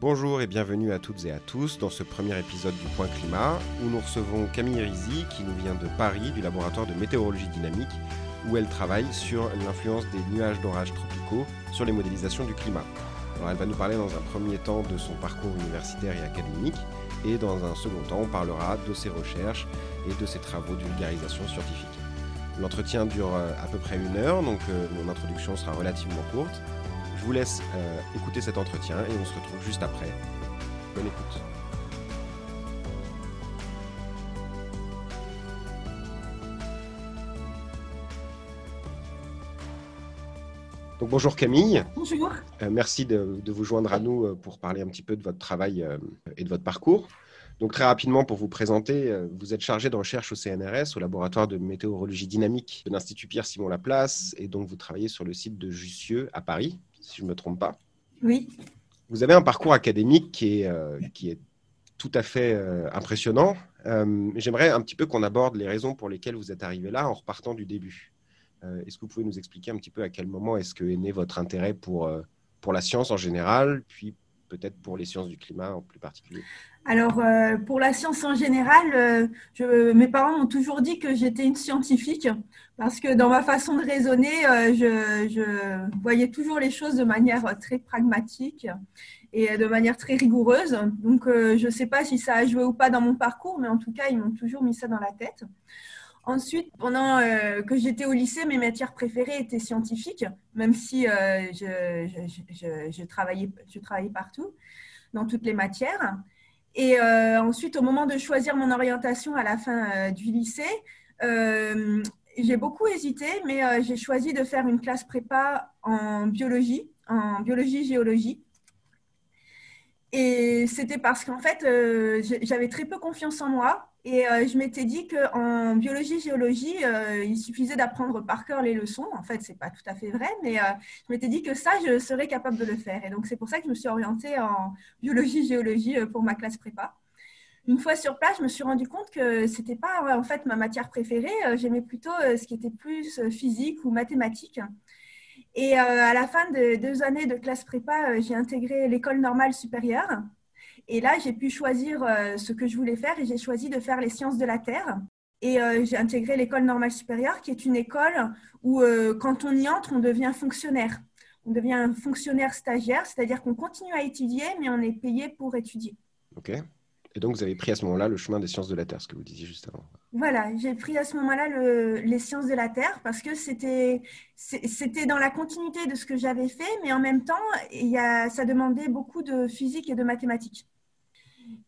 Bonjour et bienvenue à toutes et à tous dans ce premier épisode du Point Climat où nous recevons Camille Rizzi qui nous vient de Paris du laboratoire de météorologie dynamique où elle travaille sur l'influence des nuages d'orage tropicaux sur les modélisations du climat. Alors elle va nous parler dans un premier temps de son parcours universitaire et académique et dans un second temps on parlera de ses recherches et de ses travaux de vulgarisation scientifique. L'entretien dure euh, à peu près une heure donc euh, mon introduction sera relativement courte. Je vous laisse euh, écouter cet entretien et on se retrouve juste après. Bonne écoute. Donc, bonjour Camille. Bonjour. Euh, merci de, de, vous joindre à nous euh, pour parler un petit peu de votre travail euh, et de votre parcours. Donc très rapidement pour vous présenter, vous êtes chargé de recherche au CNRS, au laboratoire de météorologie dynamique de l'Institut Pierre Simon Laplace, et donc vous travaillez sur le site de Jussieu à Paris, si je ne me trompe pas. Oui. Vous avez un parcours académique qui est, euh, qui est tout à fait euh, impressionnant. Euh, J'aimerais un petit peu qu'on aborde les raisons pour lesquelles vous êtes arrivé là en repartant du début. Est-ce que vous pouvez nous expliquer un petit peu à quel moment est-ce que est né votre intérêt pour, pour la science en général, puis peut-être pour les sciences du climat en plus particulier? Alors, euh, pour la science en général, euh, mes parents m'ont toujours dit que j'étais une scientifique parce que dans ma façon de raisonner, euh, je, voyais toujours les choses de manière très pragmatique et de manière très rigoureuse. Donc, je ne sais pas si ça a joué ou pas dans mon parcours, mais en tout cas, ils m'ont toujours mis ça dans la tête. Ensuite, pendant que j'étais au lycée, mes matières préférées étaient scientifiques, même si je travaillais partout, dans toutes les matières. Et euh, ensuite, au moment de choisir mon orientation à la fin euh, du lycée, euh, j'ai beaucoup hésité, mais j'ai choisi de faire une classe prépa en biologie, en biologie-géologie. Et c'était parce qu'en fait, j'avais très peu confiance en moi. Et euh, je m'étais dit qu'en biologie-géologie, euh, il suffisait d'apprendre par cœur les leçons. En fait, ce n'est pas tout à fait vrai, mais euh, je m'étais dit que ça, je serais capable de le faire. Et donc, c'est pour ça que je me suis orientée en biologie-géologie pour ma classe prépa. Une fois sur place, je me suis rendu compte que ce n'était pas en fait ma matière préférée. J'aimais plutôt ce qui était plus physique ou mathématique. Et à la fin de deux années de classe prépa, j'ai intégré l'école normale supérieure. Et là, j'ai pu choisir euh, ce que je voulais faire et j'ai choisi de faire les sciences de la Terre. Et euh, j'ai intégré l'école normale supérieure, qui est une école où, euh, quand on y entre, on devient fonctionnaire. On devient un fonctionnaire stagiaire, c'est-à-dire qu'on continue à étudier, mais on est payé pour étudier. Ok. Et donc, vous avez pris à ce moment-là le chemin des sciences de la Terre, ce que vous disiez juste avant. Voilà, j'ai pris à ce moment-là le, les sciences de la Terre parce que c'était c'était dans la continuité de ce que j'avais fait, mais en même temps, il y a, ça demandait beaucoup de physique et de mathématiques.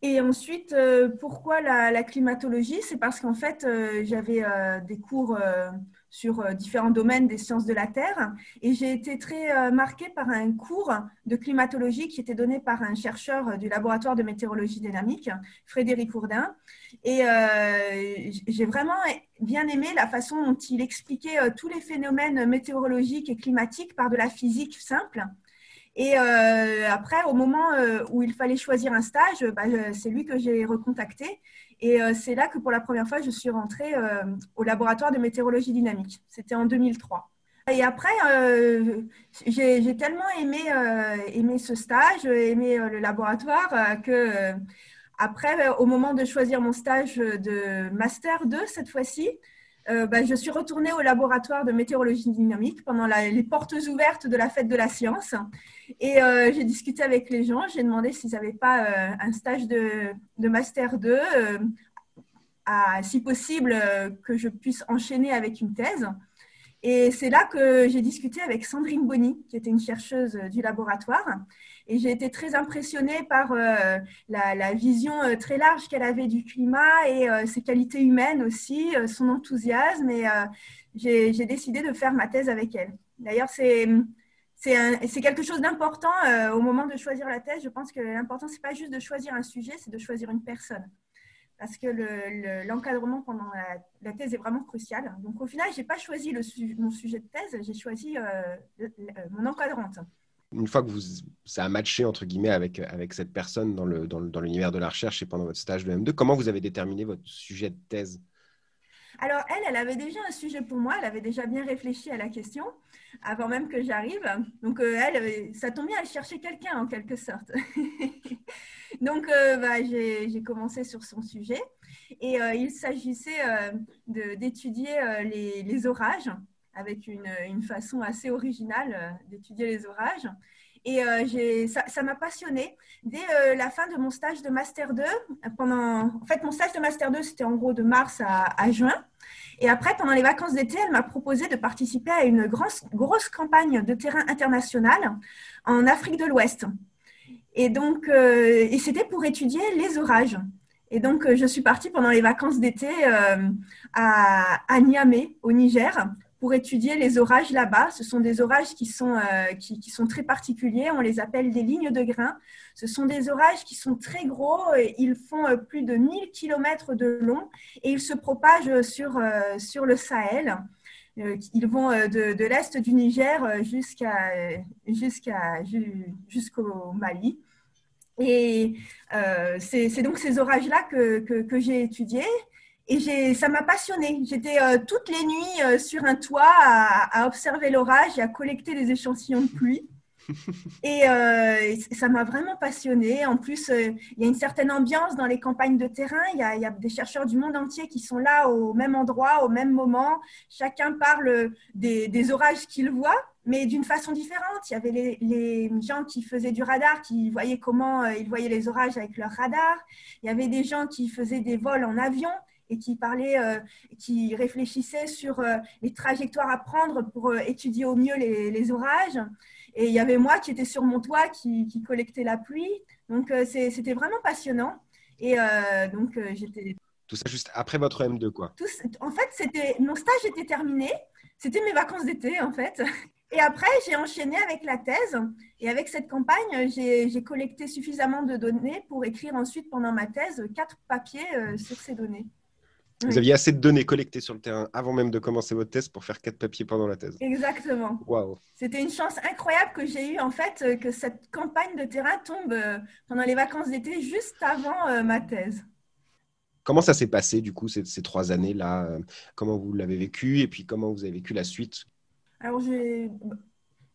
Et ensuite, euh, pourquoi la, climatologie? C'est parce qu'en fait, euh, j'avais euh, des cours sur différents domaines des sciences de la Terre et j'ai été très marquée par un cours de climatologie qui était donné par un chercheur du laboratoire de météorologie dynamique, Frédéric Ourdin. Et j'ai vraiment bien aimé la façon dont il expliquait tous les phénomènes météorologiques et climatiques par de la physique simple. Et euh, après, au moment euh, où il fallait choisir un stage, bah, c'est lui que j'ai recontacté. Et euh, c'est là que pour la première fois, je suis rentrée euh, au laboratoire de météorologie dynamique. C'était en 2003. Et après, euh, j'ai tellement aimé, aimé ce stage, aimé le laboratoire, que après, au moment de choisir mon stage de Master 2, cette fois-ci, euh, bah, je suis retournée au laboratoire de météorologie dynamique pendant les portes ouvertes de la fête de la science. Et euh, j'ai discuté avec les gens, j'ai demandé s'ils n'avaient pas euh, un stage de, Master 2, à, si possible que je puisse enchaîner avec une thèse. Et c'est là que j'ai discuté avec Sandrine Bonny, qui était une chercheuse du laboratoire. Et j'ai été très impressionnée par euh, la, vision euh, très large qu'elle avait du climat et euh, ses qualités humaines aussi, son enthousiasme. Et j'ai décidé de faire ma thèse avec elle. D'ailleurs, c'est quelque chose d'important au moment de choisir la thèse. Je pense que l'important, c'est pas juste de choisir un sujet, c'est de choisir une personne. Parce que l'encadrement le, pendant la, thèse est vraiment crucial. Donc, au final, je n'ai pas choisi mon sujet de thèse, j'ai choisi mon encadrante une fois que vous, ça a matché entre guillemets avec, avec cette personne dans, le, dans, dans l'univers de la recherche et pendant votre stage de M2, comment vous avez déterminé votre sujet de thèse? Alors, elle, elle avait déjà un sujet pour moi, elle avait déjà bien réfléchi à la question avant même que j'arrive. Donc, euh, elle, euh, ça tombe bien, elle cherchait quelqu'un en quelque sorte. Donc, euh, bah, j'ai commencé sur son sujet et il s'agissait d'étudier les, orages avec une, façon assez originale d'étudier les orages. Et euh, ça m'a passionnée. Dès euh, la fin de mon stage de Master 2, pendant, en fait, mon stage de Master 2, c'était en gros de mars à, juin. Et après, pendant les vacances d'été, elle m'a proposé de participer à une grosse, grosse campagne de terrain international en Afrique de l'Ouest. Et donc, euh, et c'était pour étudier les orages. Et donc, je suis partie pendant les vacances d'été à, à Niamey, au Niger, pour étudier les orages là-bas. Ce sont des orages qui sont, euh, qui, sont très particuliers. On les appelle des lignes de grains. Ce sont des orages qui sont très gros. Et ils font euh, plus de 1000 km de long et ils se propagent sur, euh, sur le Sahel. Ils vont de, l'est du Niger jusqu'à, jusqu'à, jusqu'au Mali. Et c'est, donc ces orages-là que, que j'ai étudiés. Et ça m'a passionnée. J'étais euh, toutes les nuits euh, sur un toit à, observer l'orage et à collecter des échantillons de pluie. Et, euh, ça m'a vraiment passionnée. En plus, il y a une certaine ambiance dans les campagnes de terrain. Il y, a, des chercheurs du monde entier qui sont là au même endroit, au même moment. Chacun parle des, orages qu'il voit, mais d'une façon différente. Il y avait les, les, gens qui faisaient du radar, qui voyaient comment ils voyaient les orages avec leur radar. Il y avait des gens qui faisaient des vols en avion et qui parlait, euh, qui réfléchissait sur euh, les trajectoires à prendre pour euh, étudier au mieux les, orages. Et il y avait moi qui étais sur mon toit qui, qui collectait la pluie. Donc c'était vraiment passionnant. Et donc j'étais. Tout ça juste après votre M2, quoi. en fait, c'était mon stage était terminé. C'était mes vacances d'été, en fait. Et après, j'ai enchaîné avec la thèse. Et avec cette campagne, j'ai collecté suffisamment de données pour écrire ensuite pendant ma thèse quatre papiers sur ces données. Vous aviez assez de données collectées sur le terrain avant même de commencer votre thèse pour faire quatre papiers pendant la thèse. Exactement. Waouh. C'était une chance incroyable que j'ai eue en fait euh, que cette campagne de terrain tombe euh, pendant les vacances d'été juste avant euh, ma thèse. Comment ça s'est passé du coup ces, ces trois années-là Comment vous l'avez vécu et puis comment vous avez vécu la suite? Alors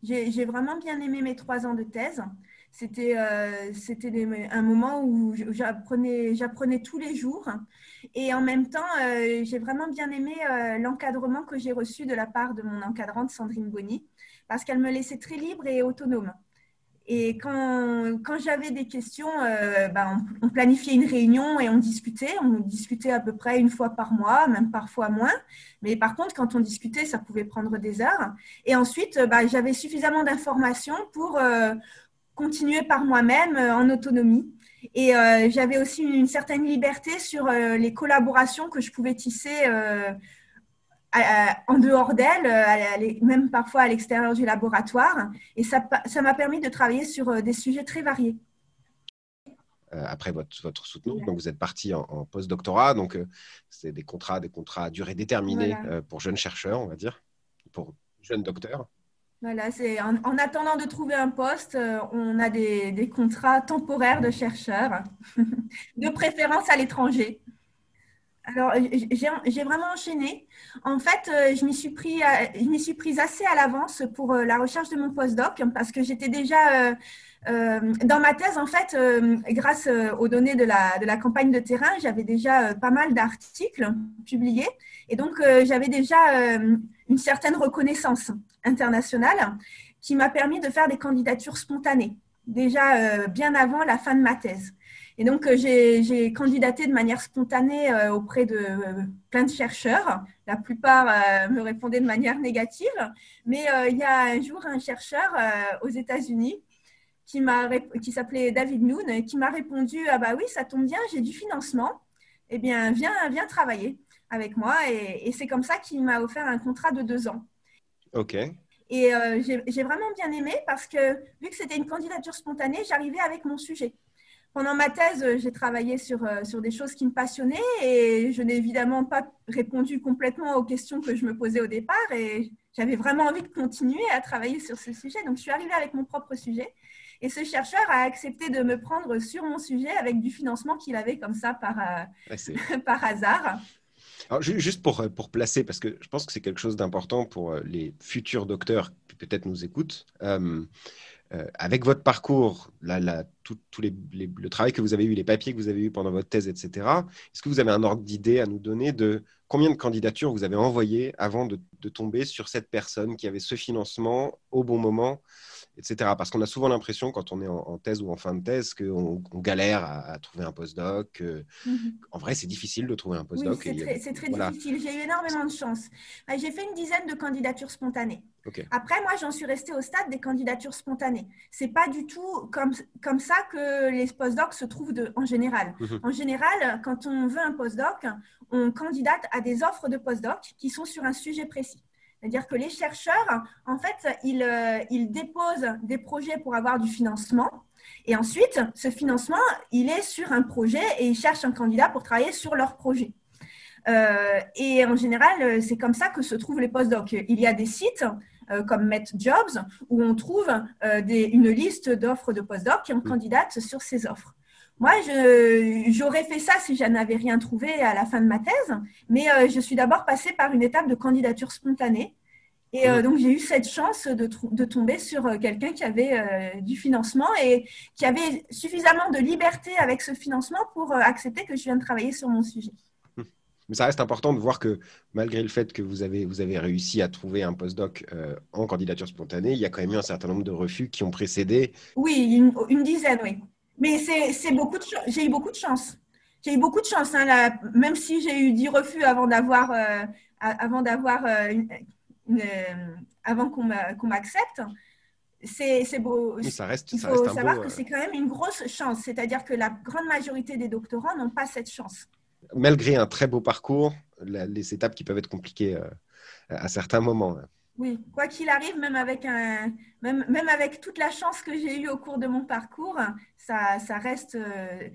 j'ai vraiment bien aimé mes trois ans de thèse. C'était euh, un moment où j'apprenais tous les jours. Et en même temps, euh, j'ai vraiment bien aimé euh, l'encadrement que j'ai reçu de la part de mon encadrante Sandrine Bonny, parce qu'elle me laissait très libre et autonome. Et quand, quand j'avais des questions, ben, on, planifiait une réunion et on discutait. On discutait à peu près une fois par mois, même parfois moins. Mais par contre, quand on discutait, ça pouvait prendre des heures. Et ensuite, ben, j'avais suffisamment d'informations pour, continuer par moi-même euh, en autonomie. Et euh, j'avais aussi une certaine liberté sur euh, les collaborations que je pouvais tisser en dehors d'elle, même parfois à l'extérieur du laboratoire. Et ça m'a permis de travailler sur des sujets très variés. après votre, votre soutenance, donc vous êtes parti en, en post-doctorat, donc c'est des contrats, des contrats à durée déterminée pour jeunes chercheurs, on va dire, pour jeunes docteurs. Voilà, c'est en, attendant de trouver un poste, euh, on a des, contrats temporaires de chercheurs, de préférence à l'étranger. Alors, j'ai vraiment enchaîné. En fait, euh, je m'y suis, suis prise assez à l'avance pour euh, la recherche de mon postdoc parce que j'étais déjà dans ma thèse, en fait, grâce aux données de la, campagne de terrain, j'avais déjà pas mal d'articles publiés. Et donc, j'avais déjà une certaine reconnaissance internationale qui m'a permis de faire des candidatures spontanées, déjà euh, bien avant la fin de ma thèse. Et donc, euh, j'ai candidaté de manière spontanée euh, auprès de plein de chercheurs. La plupart me répondaient de manière négative. Mais il y a un jour un chercheur aux États-Unis qui, qui s'appelait David Noon, qui m'a répondu Ah, bah oui, ça tombe bien, j'ai du financement. Eh bien, viens, viens travailler avec moi. Et, c'est comme ça qu'il m'a offert un contrat de deux ans. OK. Et euh, j'ai vraiment bien aimé parce que vu que c'était une candidature spontanée, j'arrivais avec mon sujet. Pendant ma thèse, j'ai travaillé sur, euh, sur des choses qui me passionnaient et je n'ai évidemment pas répondu complètement aux questions que je me posais au départ et j'avais vraiment envie de continuer à travailler sur ce sujet. Donc, je suis arrivée avec mon propre sujet et ce chercheur a accepté de me prendre sur mon sujet avec du financement qu'il avait comme ça par, euh, par hasard. Alors, juste pour, pour placer, parce que je pense que c'est quelque chose d'important pour les futurs docteurs qui peut-être nous écoutent. Euh, avec votre parcours, tout, les, le travail que vous avez eu, les papiers que vous avez eu pendant votre thèse, etc., est-ce que vous avez un ordre d'idée à nous donner de combien de candidatures vous avez envoyées avant de, tomber sur cette personne qui avait ce financement au bon moment etc. Parce qu'on a souvent l'impression, quand on est en, thèse ou en fin de thèse, qu'on galère à, trouver un postdoc. Mhm. En vrai, c'est difficile de trouver un postdoc. Oui, c'est très, difficile. J'ai eu énormément de chance. Bah, j'ai fait une dizaine de candidatures spontanées. Après, moi, j'en suis restée au stade des candidatures spontanées. C'est pas du tout comme, comme ça que les postdocs se trouvent de, en général. Mhm. En général, quand on veut un postdoc, on candidate à des offres de postdoc qui sont sur un sujet précis. C'est-à-dire que les chercheurs, en fait, ils, euh, ils, déposent des projets pour avoir du financement. Et ensuite, ce financement, il est sur un projet et ils cherchent un candidat pour travailler sur leur projet. Euh, et en général, c'est comme ça que se trouvent les postdocs. Il y a des sites euh, comme MetJobs où on trouve des, une liste d'offres de postdocs et on candidate sur ces offres. Moi, j'aurais fait ça si je n'avais rien trouvé à la fin de ma thèse, mais euh, je suis d'abord passée par une étape de candidature spontanée. Et euh, donc, j'ai eu cette chance de, de tomber sur euh, quelqu'un qui avait du financement et qui avait suffisamment de liberté avec ce financement pour accepter que je vienne travailler sur mon sujet. Mais ça reste important de voir que malgré le fait que vous avez, vous avez réussi à trouver un postdoc en candidature spontanée, il y a quand même eu un certain nombre de refus qui ont précédé. Oui, une dizaine, oui. Mais c'est beaucoup de j'ai eu beaucoup de chance. J'ai eu beaucoup de chance, hein, là, même si j'ai eu 10 refus avant d'avoir, euh, avant d'avoir, euh, avant qu'on m'accepte. C'est beau. ça reste, il faut savoir que euh, c'est quand même une grosse chance. C'est-à-dire que la grande majorité des doctorants n'ont pas cette chance. Malgré un très beau parcours, les étapes qui peuvent être compliquées à certains moments. Oui, quoi qu'il arrive, même avec, un, même, même, avec toute la chance que j'ai eue au cours de mon parcours, ça, ça reste. Euh,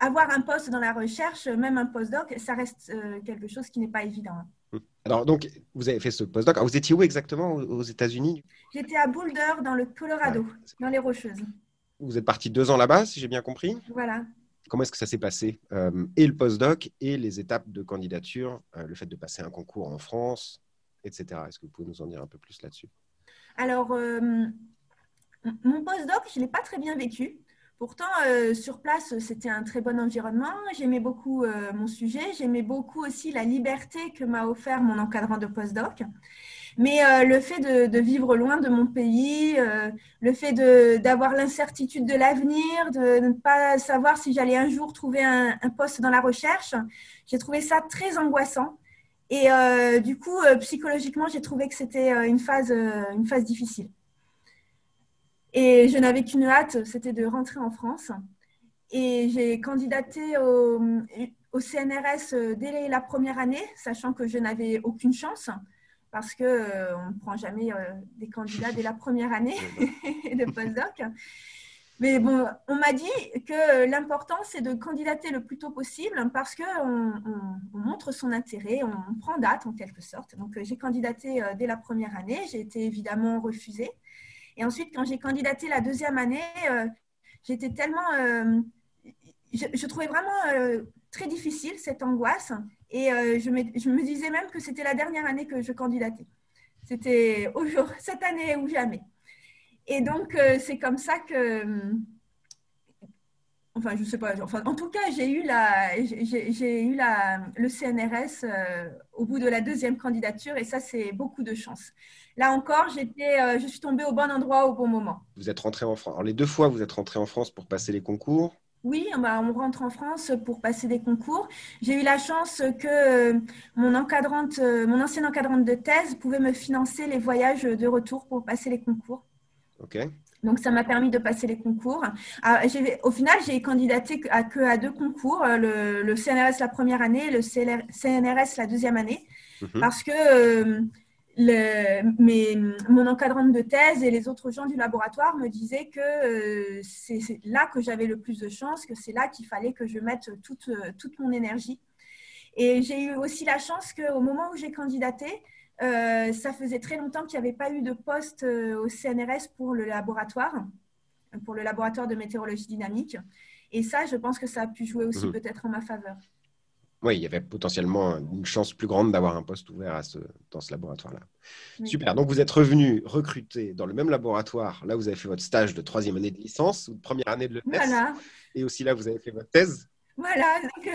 avoir un poste dans la recherche, même un postdoc, ça reste euh, quelque chose qui n'est pas évident. Hum. Alors, donc, vous avez fait ce postdoc. vous étiez où exactement aux États-Unis? J'étais à Boulder, dans le Colorado, dans les Rocheuses. Vous êtes parti deux ans là-bas, si j'ai bien compris? Voilà. Comment est-ce que ça s'est passé euh, Et le postdoc et les étapes de candidature, le fait de passer un concours en France, Est-ce que vous pouvez nous en dire un peu plus là-dessus? Alors, euh, mon postdoc, je ne l'ai pas très bien vécu. Pourtant, euh, sur place, c'était un très bon environnement. J'aimais beaucoup euh, mon sujet. J'aimais beaucoup aussi la liberté que m'a offert mon encadrant de postdoc. Mais le fait de, vivre loin de mon pays, le fait d'avoir l'incertitude de l'avenir, de, ne pas savoir si j'allais un jour trouver un, poste dans la recherche, j'ai trouvé ça très angoissant. Et euh, du coup, euh, psychologiquement, j'ai trouvé que c'était euh, une, phase, une phase difficile. Et je n'avais qu'une hâte, c'était de rentrer en France. Et j'ai candidaté au, au, CNRS dès la première année, sachant que je n'avais aucune chance, parce qu'on ne prend jamais des candidats dès la première année de postdoc. Mais bon, on m'a dit que l'important, c'est de candidater le plus tôt possible parce qu'on on, montre son intérêt, on, prend date en quelque sorte. Donc, euh, j'ai candidaté euh, dès la première année, j'ai été évidemment refusée. Et ensuite, quand j'ai candidaté la deuxième année, euh, j'étais tellement. je, trouvais vraiment très difficile cette angoisse. Et je me, je, me, disais même que c'était la dernière année que je candidatais. C'était cette année ou jamais. Et donc, euh, c'est comme ça que. Enfin, je ne sais pas. Enfin, en tout cas, j'ai eu, la, j'ai, eu la, le CNRS euh, au bout de la deuxième candidature et ça, c'est beaucoup de chance. Là encore, j'étais, euh, je suis tombée au bon endroit au bon moment. Vous êtes rentrée en France. Alors, les deux fois, vous êtes rentrée en France pour passer les concours? Oui, bah, on rentre en France pour passer des concours. J'ai eu la chance que mon, encadrante, mon ancienne encadrante de thèse pouvait me financer les voyages de retour pour passer les concours. Donc, ça m'a permis de passer les concours. Ah, au final, j'ai candidaté à, que à deux concours, euh, le, CNRS la première année et le CNRS la deuxième année, mhm. parce que euh, le, mon encadrante de thèse et les autres gens du laboratoire me disaient que euh, c'est là que j'avais le plus de chance, que c'est là qu'il fallait que je mette toute, toute mon énergie. Et j'ai eu aussi la chance qu'au moment où j'ai candidaté, euh, ça faisait très longtemps qu'il n'y avait pas eu de poste euh, au CNRS pour le laboratoire, pour le laboratoire de météorologie dynamique. Et ça, je pense que ça a pu jouer aussi mhm. peut-être en ma faveur. Oui, il y avait potentiellement une chance plus grande d'avoir un poste ouvert à ce, dans ce laboratoire-là. Super. Donc, vous êtes revenu recruté dans le même laboratoire. Là, vous avez fait votre stage de troisième année de licence ou de première année de l'EPS. Voilà. Et aussi là, vous avez fait votre thèse. Voilà, donc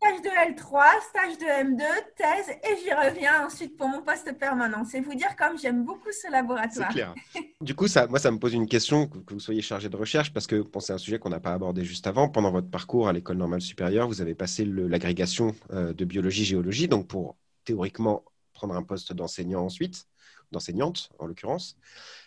stage de L3, stage de M2, thèse, et j'y reviens ensuite pour mon poste permanent. C'est vous dire comme j'aime beaucoup ce laboratoire. C'est clair. du coup, ça, moi, ça me pose une question que, vous soyez chargé de recherche, parce que c'est un sujet qu'on n'a pas abordé juste avant. Pendant votre parcours à l'école normale supérieure, vous avez passé l'agrégation euh, de biologie-géologie, donc pour théoriquement prendre un poste d'enseignant ensuite, d'enseignante en l'occurrence.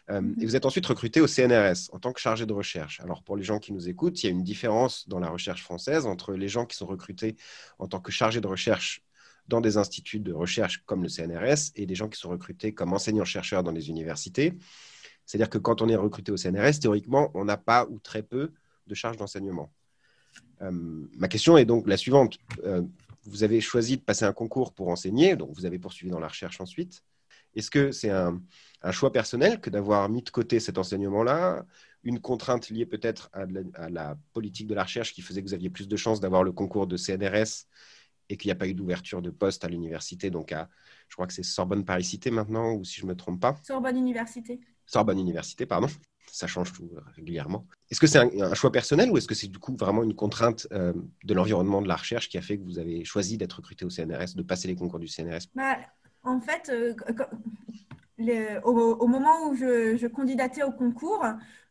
Euh, mhm. et vous êtes ensuite recruté au CNRS en tant que chargé de recherche. Alors pour les gens qui nous écoutent, il y a une différence dans la recherche française entre les gens qui sont recrutés en tant que chargé de recherche dans des instituts de recherche comme le CNRS et des gens qui sont recrutés comme enseignants-chercheurs dans les universités. C'est-à-dire que quand on est recruté au CNRS, théoriquement, on n'a pas ou très peu de charges d'enseignement. Euh, ma question est donc la suivante. Euh, vous avez choisi de passer un concours pour enseigner, donc vous avez poursuivi dans la recherche ensuite. Est-ce que c'est un, choix personnel que d'avoir mis de côté cet enseignement-là, une contrainte liée peut-être à, la politique de la recherche qui faisait que vous aviez plus de chances d'avoir le concours de CNRS et qu'il n'y a pas eu d'ouverture de poste à l'université, donc à, je crois que c'est Sorbonne Paris-Cité maintenant, ou si je ne me trompe pas. Sorbonne Université. Sorbonne Université, pardon. Ça change tout euh, régulièrement. Est-ce que c'est un, choix personnel ou est-ce que c'est du coup vraiment une contrainte euh, de l'environnement de la recherche qui a fait que vous avez choisi d'être recruté au CNRS, de passer les concours du CNRS bah, en fait, euh, au, moment où je, candidatais au concours,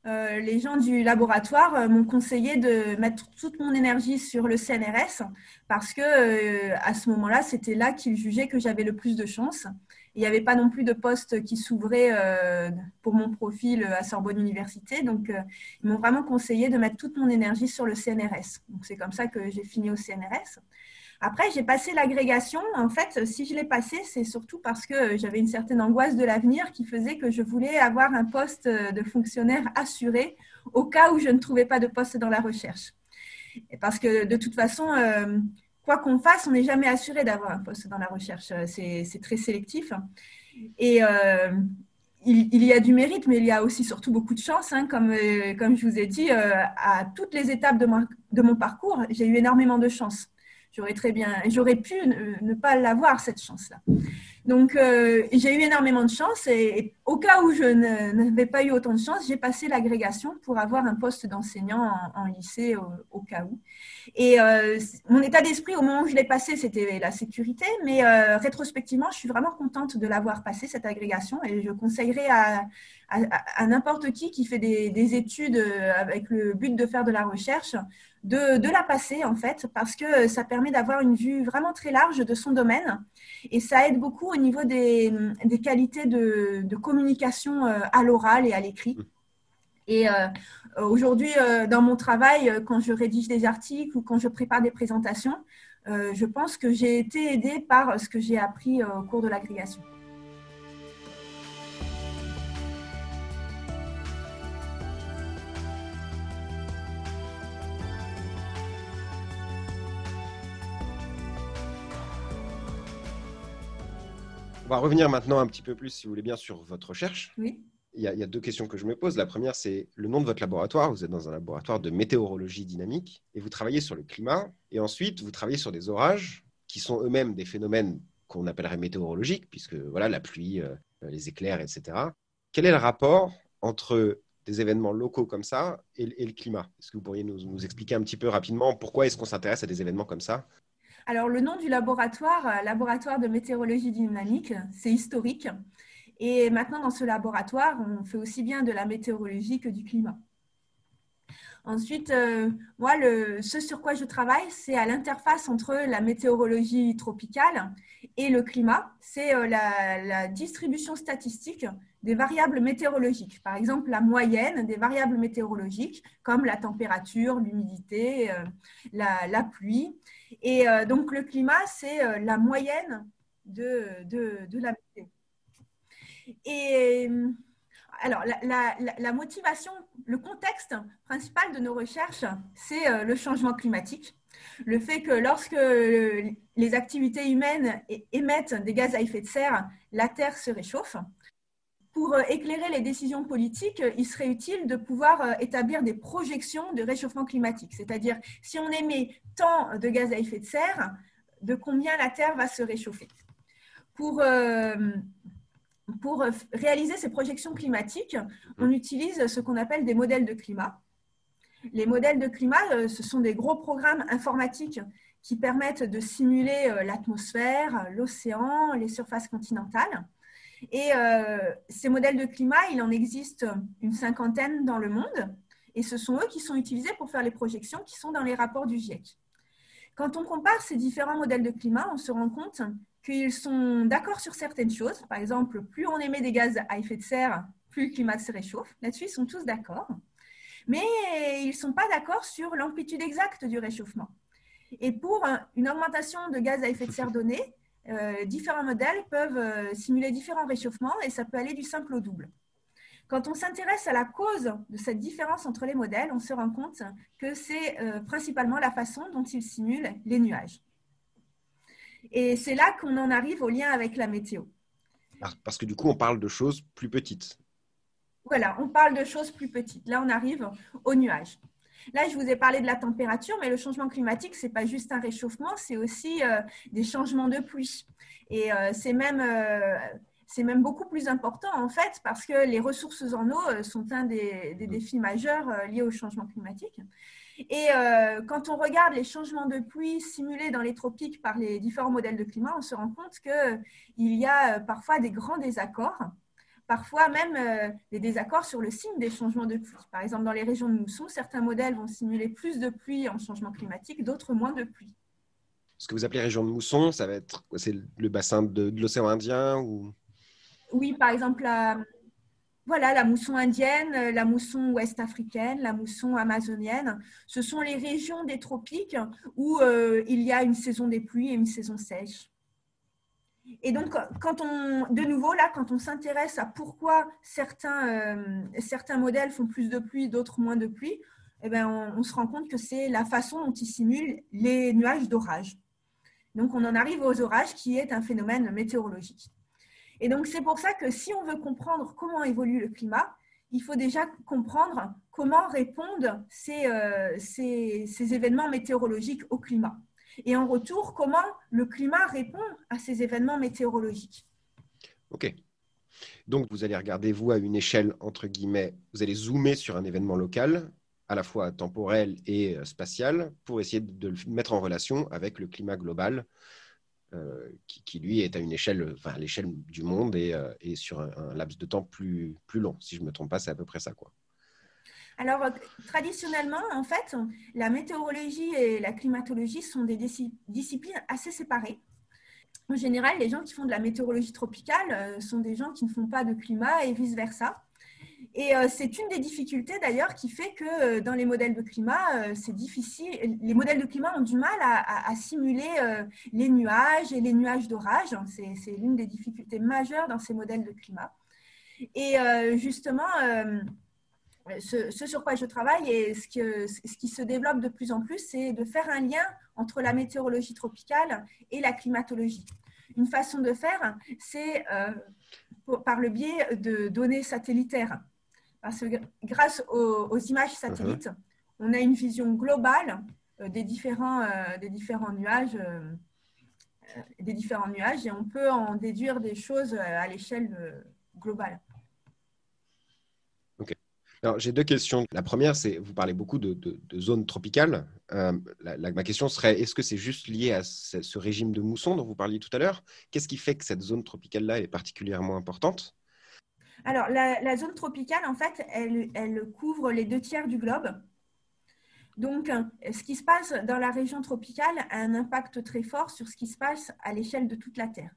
euh, les gens du laboratoire euh, m'ont conseillé de mettre toute mon énergie sur le CNRS parce que à ce moment-là, c'était là qu'ils jugeaient que j'avais le plus de chance. Il n'y avait pas non plus de poste qui s'ouvrait pour mon profil à Sorbonne Université. Donc, ils m'ont vraiment conseillé de mettre toute mon énergie sur le CNRS. C'est comme ça que j'ai fini au CNRS. Après, j'ai passé l'agrégation. En fait, si je l'ai passé, c'est surtout parce que j'avais une certaine angoisse de l'avenir qui faisait que je voulais avoir un poste de fonctionnaire assuré au cas où je ne trouvais pas de poste dans la recherche. parce que de toute façon, euh, quoi qu'on fasse, on n'est jamais assuré d'avoir un poste dans la recherche. C'est très sélectif. Et euh, il, y a du mérite, mais il y a aussi surtout beaucoup de chance. Hein. comme, euh, comme je vous ai dit, à toutes les étapes de mon parcours, j'ai eu énormément de chance. J'aurais très bien, j'aurais pu ne, pas l'avoir cette chance-là. Donc euh, j'ai eu énormément de chance et, au cas où je n'avais pas eu autant de chance, j'ai passé l'agrégation pour avoir un poste d'enseignant en, lycée au, cas où. Et euh, mon état d'esprit au moment où je l'ai passé, c'était la sécurité, mais euh, rétrospectivement, je suis vraiment contente de l'avoir passé cette agrégation et je conseillerais à, n'importe qui qui fait des, des, études avec le but de faire de la recherche de, la passer en fait, parce que ça permet d'avoir une vue vraiment très large de son domaine et ça aide beaucoup au niveau des, qualités de, communication euh, à l'oral et à l'écrit. Et euh, aujourd'hui, euh, dans mon travail, quand je rédige des articles ou quand je prépare des présentations, je pense que j'ai été aidée par ce que j'ai appris au cours de l'agrégation. Va revenir maintenant un petit peu plus, si vous voulez bien, sur votre recherche. Oui. Il y, a, deux questions que je me pose. La première, c'est le nom de votre laboratoire. Vous êtes dans un laboratoire de météorologie dynamique et vous travaillez sur le climat. Et ensuite, vous travaillez sur des orages qui sont eux-mêmes des phénomènes qu'on appellerait météorologiques, puisque voilà, la pluie, euh, les éclairs, etc. Quel est le rapport entre des événements locaux comme ça et, le climat? Est-ce que vous pourriez nous, nous, expliquer un petit peu rapidement pourquoi est-ce qu'on s'intéresse à des événements comme ça? Alors, le nom du laboratoire, euh, laboratoire de météorologie dynamique, c'est historique. Et maintenant, dans ce laboratoire, on fait aussi bien de la météorologie que du climat. Ensuite, euh, moi, ce sur quoi je travaille, c'est à l'interface entre la météorologie tropicale et le climat. C'est euh, la, distribution statistique des variables météorologiques. Par exemple, la moyenne des variables météorologiques, comme la température, l'humidité, la, pluie. Et euh, donc, le climat, c'est euh, la moyenne de, de, la météo. Et alors, la, motivation, le contexte principal de nos recherches, c'est euh, le changement climatique. Le fait que lorsque les activités humaines émettent des gaz à effet de serre, la Terre se réchauffe. Pour éclairer les décisions politiques, il serait utile de pouvoir établir des projections de réchauffement climatique. C'est-à-dire, si on émet tant de gaz à effet de serre, de combien la Terre va se réchauffer? Pour, euh, pour réaliser ces projections climatiques, on utilise ce qu'on appelle des modèles de climat. Les modèles de climat, euh, ce sont des gros programmes informatiques qui permettent de simuler euh, l'atmosphère, l'océan, les surfaces continentales. Et ces modèles de climat, il en existe une cinquantaine dans le monde. Et ce sont eux qui sont utilisés pour faire les projections qui sont dans les rapports du GIEC. Quand on compare ces différents modèles de climat, on se rend compte qu'ils sont d'accord sur certaines choses. Par exemple, plus on émet des gaz à effet de serre, plus le climat se réchauffe. Là-dessus, ils sont tous d'accord. Mais ils ne sont pas d'accord sur l'amplitude exacte du réchauffement. Et pour une augmentation de gaz à effet de serre donnée, euh, différents modèles peuvent euh, simuler différents réchauffements et ça peut aller du simple au double. Quand on s'intéresse à la cause de cette différence entre les modèles, on se rend compte que c'est euh, principalement la façon dont ils simulent les nuages. Et c'est là qu'on en arrive au lien avec la météo. Parce que du coup, on parle de choses plus petites. Voilà, on parle de choses plus petites. Là, on arrive aux nuages. Là, je vous ai parlé de la température, mais le changement climatique, ce n'est pas juste un réchauffement, c'est aussi euh, des changements de pluie. Et euh, c'est même c'est même beaucoup plus important en fait parce que les ressources en eau euh, sont un des, mmh. défis majeurs euh, liés au changement climatique. Et euh, quand on regarde les changements de pluie simulés dans les tropiques par les différents modèles de climat, on se rend compte qu'il y a parfois des grands désaccords, parfois même des désaccords sur le signe des changements de pluie. Par exemple, dans les régions de mousson, certains modèles vont simuler plus de pluie en changement climatique, d'autres moins de pluie. Ce que vous appelez région de mousson, ça va être c'est le bassin de, de l'océan Indien ou? Oui, par exemple, la, voilà, la mousson indienne, la mousson ouest africaine, la mousson amazonienne. Ce sont les régions des tropiques où euh, il y a une saison des pluies et une saison sèche. Et donc, quand on, de nouveau, là, quand on s'intéresse à pourquoi certains, euh, modèles font plus de pluie, d'autres moins de pluie, eh bien, on, se rend compte que c'est la façon dont ils simulent les nuages d'orage. Donc, on en arrive aux orages, qui est un phénomène météorologique. Et donc, c'est pour ça que si on veut comprendre comment évolue le climat, il faut déjà comprendre comment répondent ces, euh, ces, ces, événements météorologiques au climat. Et en retour, comment le climat répond à ces événements météorologiques. OK. Donc, vous allez regarder, vous, à une échelle, entre guillemets, vous allez zoomer sur un événement local, à la fois temporel et euh, spatial, pour essayer de le mettre en relation avec le climat global euh, qui, lui est à une échelle, enfin l'échelle du monde et, euh, sur un, laps de temps plus, plus long. Si je ne me trompe pas, c'est à peu près ça. Quoi. Alors, euh, traditionnellement, en fait, la météorologie et la climatologie sont des disciplines assez séparées. En général, les gens qui font de la météorologie tropicale sont des gens qui ne font pas de climat et vice-versa. Et euh, c'est une des difficultés d'ailleurs qui fait que euh, dans les modèles de climat, euh, c'est difficile. Les modèles de climat ont du mal à, simuler les nuages et les nuages d'orage. C'est l'une des difficultés majeures dans ces modèles de climat. Et justement, ce, sur quoi je travaille et ce, ce, qui se développe de plus en plus, c'est de faire un lien entre la météorologie tropicale et la climatologie. Une façon de faire, c'est par le biais de données satellitaires. Parce que grâce aux, images satellites, uh-huh. on a une vision globale euh, des différents, euh, des différents nuages. Euh, des différents nuages et on peut en déduire des choses à l'échelle globale. Ok. Alors, j'ai deux questions. La première, c'est, vous parlez beaucoup de, de, zones tropicales. ma question serait, est-ce que c'est juste lié à ce, régime de mousson dont vous parliez tout à l'heure? Qu'est-ce qui fait que cette zone tropicale-là est particulièrement importante? Alors, la, zone tropicale, en fait, elle, couvre les deux tiers du globe. Donc, ce qui se passe dans la région tropicale a un impact très fort sur ce qui se passe à l'échelle de toute la Terre.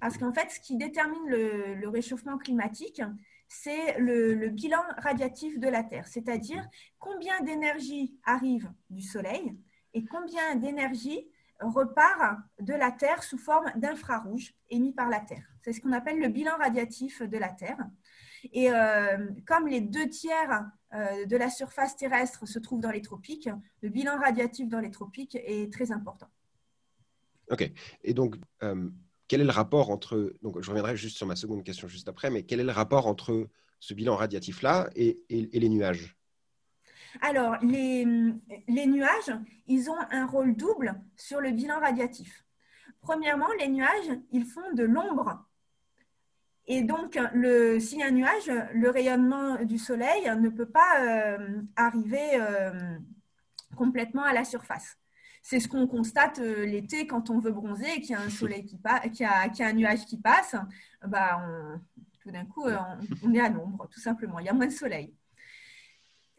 Parce qu'en fait, ce qui détermine le, réchauffement climatique, c'est le, bilan radiatif de la Terre, c'est-à-dire combien d'énergie arrive du Soleil et combien d'énergie repart de la Terre sous forme d'infrarouge émis par la Terre. C'est ce qu'on appelle le bilan radiatif de la Terre. Et euh, comme les deux tiers euh, de la surface terrestre se trouvent dans les tropiques, le bilan radiatif dans les tropiques est très important. OK. Et donc, euh, quel est le rapport entre, donc je reviendrai juste sur ma seconde question juste après, mais quel est le rapport entre ce bilan radiatif-là et, les nuages? Alors, les, les, nuages, ils ont un rôle double sur le bilan radiatif. Premièrement, les nuages, ils font de l'ombre. Et donc, le, s'il y a un nuage, le rayonnement du soleil ne peut pas euh, arriver euh, complètement à la surface. C'est ce qu'on constate euh, l'été quand on veut bronzer et qu'il y a un soleil qui passe, qu'il y a, un nuage qui passe. Bah, tout d'un coup, on, est à l'ombre, tout simplement. Il y a moins de soleil.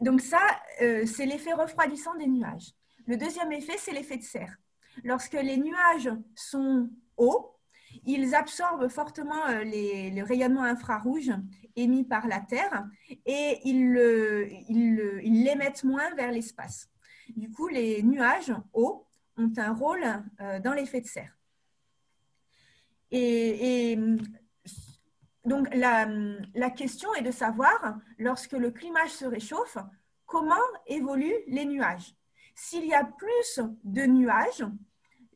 Donc ça, c'est l'effet refroidissant des nuages. Le deuxième effet, c'est l'effet de serre. Lorsque les nuages sont hauts, ils absorbent fortement euh, les, le rayonnement infrarouge émis par la Terre et ils, l'émettent moins vers l'espace. Du coup, les nuages hauts ont un rôle euh, dans l'effet de serre. Et, donc, la, la, question est de savoir, lorsque le climat se réchauffe, comment évoluent les nuages. S'il y a plus de nuages,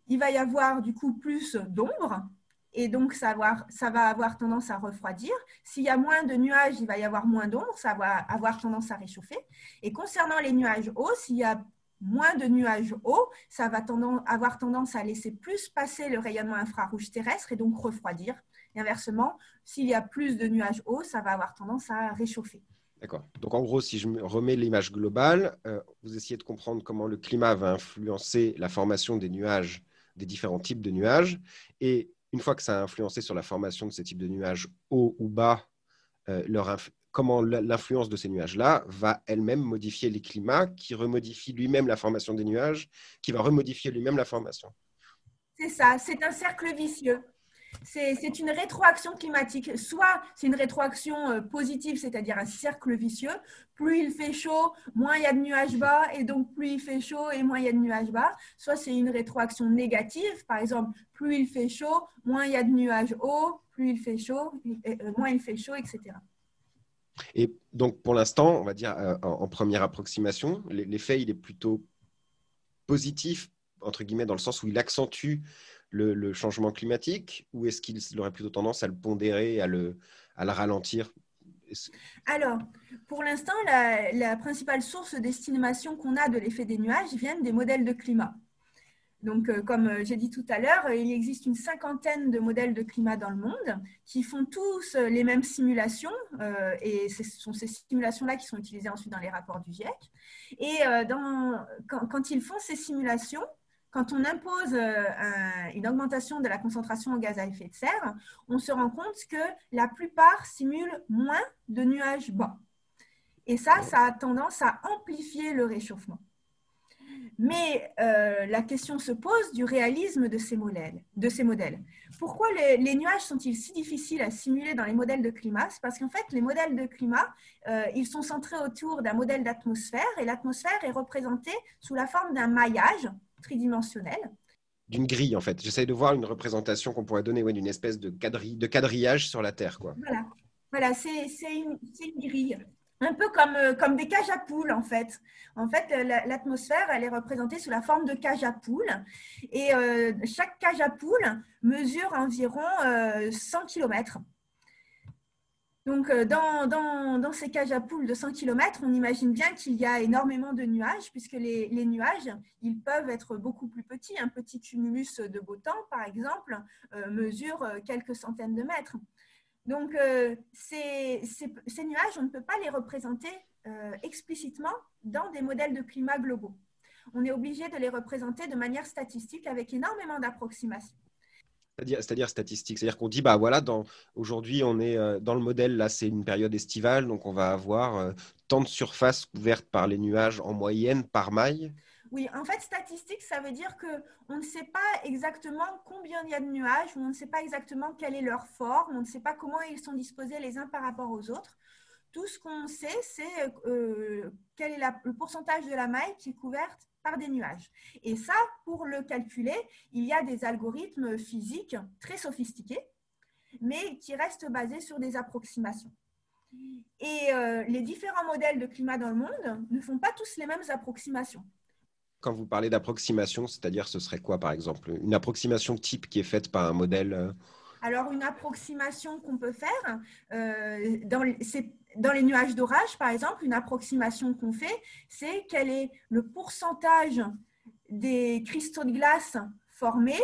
il va y avoir du coup plus d'ombre et donc ça, va avoir tendance à refroidir. S'il y a moins de nuages, il va y avoir moins d'ombre, ça va avoir tendance à réchauffer. Et concernant les nuages hauts, s'il y a moins de nuages hauts, ça va avoir tendance à laisser plus passer le rayonnement infrarouge terrestre et donc refroidir. Et inversement, s'il y a plus de nuages hauts, ça va avoir tendance à réchauffer. D'accord. Donc en gros, si je remets l'image globale, euh, vous essayez de comprendre comment le climat va influencer la formation des nuages, des différents types de nuages, et une fois que ça a influencé sur la formation de ces types de nuages hauts ou bas, euh, comment l'influence de ces nuages-là va elle-même modifier les climats, qui remodifie lui-même la formation des nuages, qui va remodifier lui-même la formation. C'est ça, c'est un cercle vicieux c'est une rétroaction climatique. Soit c'est une rétroaction euh, positive, c'est-à-dire un cercle vicieux. Plus il fait chaud, moins il y a de nuages bas, et donc plus il fait chaud et moins il y a de nuages bas. Soit c'est une rétroaction négative, par exemple, plus il fait chaud, moins il y a de nuages hauts, plus il fait chaud, euh, moins il fait chaud, etc. Et donc pour l'instant, on va dire euh, en, première approximation, l'effet il est plutôt positif entre guillemets dans le sens où il accentue le, changement climatique ou est-ce qu'il aurait plutôt tendance à le pondérer, à le, à le ralentir? Alors, pour l'instant, la, principale source d'estimation qu'on a de l'effet des nuages vient des modèles de climat. Donc, euh, comme euh, j'ai dit tout à l'heure, il existe une cinquantaine de modèles de climat dans le monde qui font tous euh, les mêmes simulations, et ce sont ces simulations-là qui sont utilisées ensuite dans les rapports du GIEC. Et quand, ils font ces simulations, quand on impose euh, une augmentation de la concentration en gaz à effet de serre, on se rend compte que la plupart simulent moins de nuages bas. Et ça, ça a tendance à amplifier le réchauffement. Mais euh, la question se pose du réalisme de ces modèles. De ces modèles. Pourquoi les, nuages sont-ils si difficiles à simuler dans les modèles de climat? C'est parce qu'en fait, les modèles de climat, euh, ils sont centrés autour d'un modèle d'atmosphère et l'atmosphère est représentée sous la forme d'un maillage tridimensionnelle. D'une grille, en fait. J'essaie de voir une représentation qu'on pourrait donner d'une espèce de, de quadrillage sur la Terre. Quoi. Voilà, voilà c'est une, une, grille. Un peu comme, euh, comme des cages à poules, en fait. En fait, euh, l'atmosphère, elle est représentée sous la forme de cage à poules. Et euh, chaque cage à poules mesure environ 100 km. Donc, euh, dans, ces cages à poules de 100 km, on imagine bien qu'il y a énormément de nuages, puisque les, nuages, ils peuvent être beaucoup plus petits. Un petit cumulus de beau temps, par exemple, euh, mesure euh, quelques centaines de mètres. Donc, ces, nuages, on ne peut pas les représenter explicitement dans des modèles de climat globaux. On est obligé de les représenter de manière statistique avec énormément d'approximations. C'est-à-dire statistique. C'est-à-dire qu'on dit, bah voilà, aujourd'hui, on est euh, dans le modèle, là, c'est une période estivale, donc on va avoir euh, tant de surfaces couvertes par les nuages en moyenne par maille. Oui, en fait, statistique, ça veut dire qu'on ne sait pas exactement combien il y a de nuages, on ne sait pas exactement quelle est leur forme, on ne sait pas comment ils sont disposés les uns par rapport aux autres. Tout ce qu'on sait, c'est euh, quel est le pourcentage de la maille qui est couverte par des nuages. Et ça, pour le calculer, il y a des algorithmes physiques très sophistiqués, mais qui restent basés sur des approximations. Et euh, les différents modèles de climat dans le monde ne font pas tous les mêmes approximations. Quand vous parlez d'approximation, c'est-à-dire ce serait quoi par exemple? Une approximation type qui est faite par un modèle euh, alors, une approximation qu'on peut faire, euh, dans, dans, les nuages d'orage, par exemple, une approximation qu'on fait, c'est quel est le pourcentage des cristaux de glace formés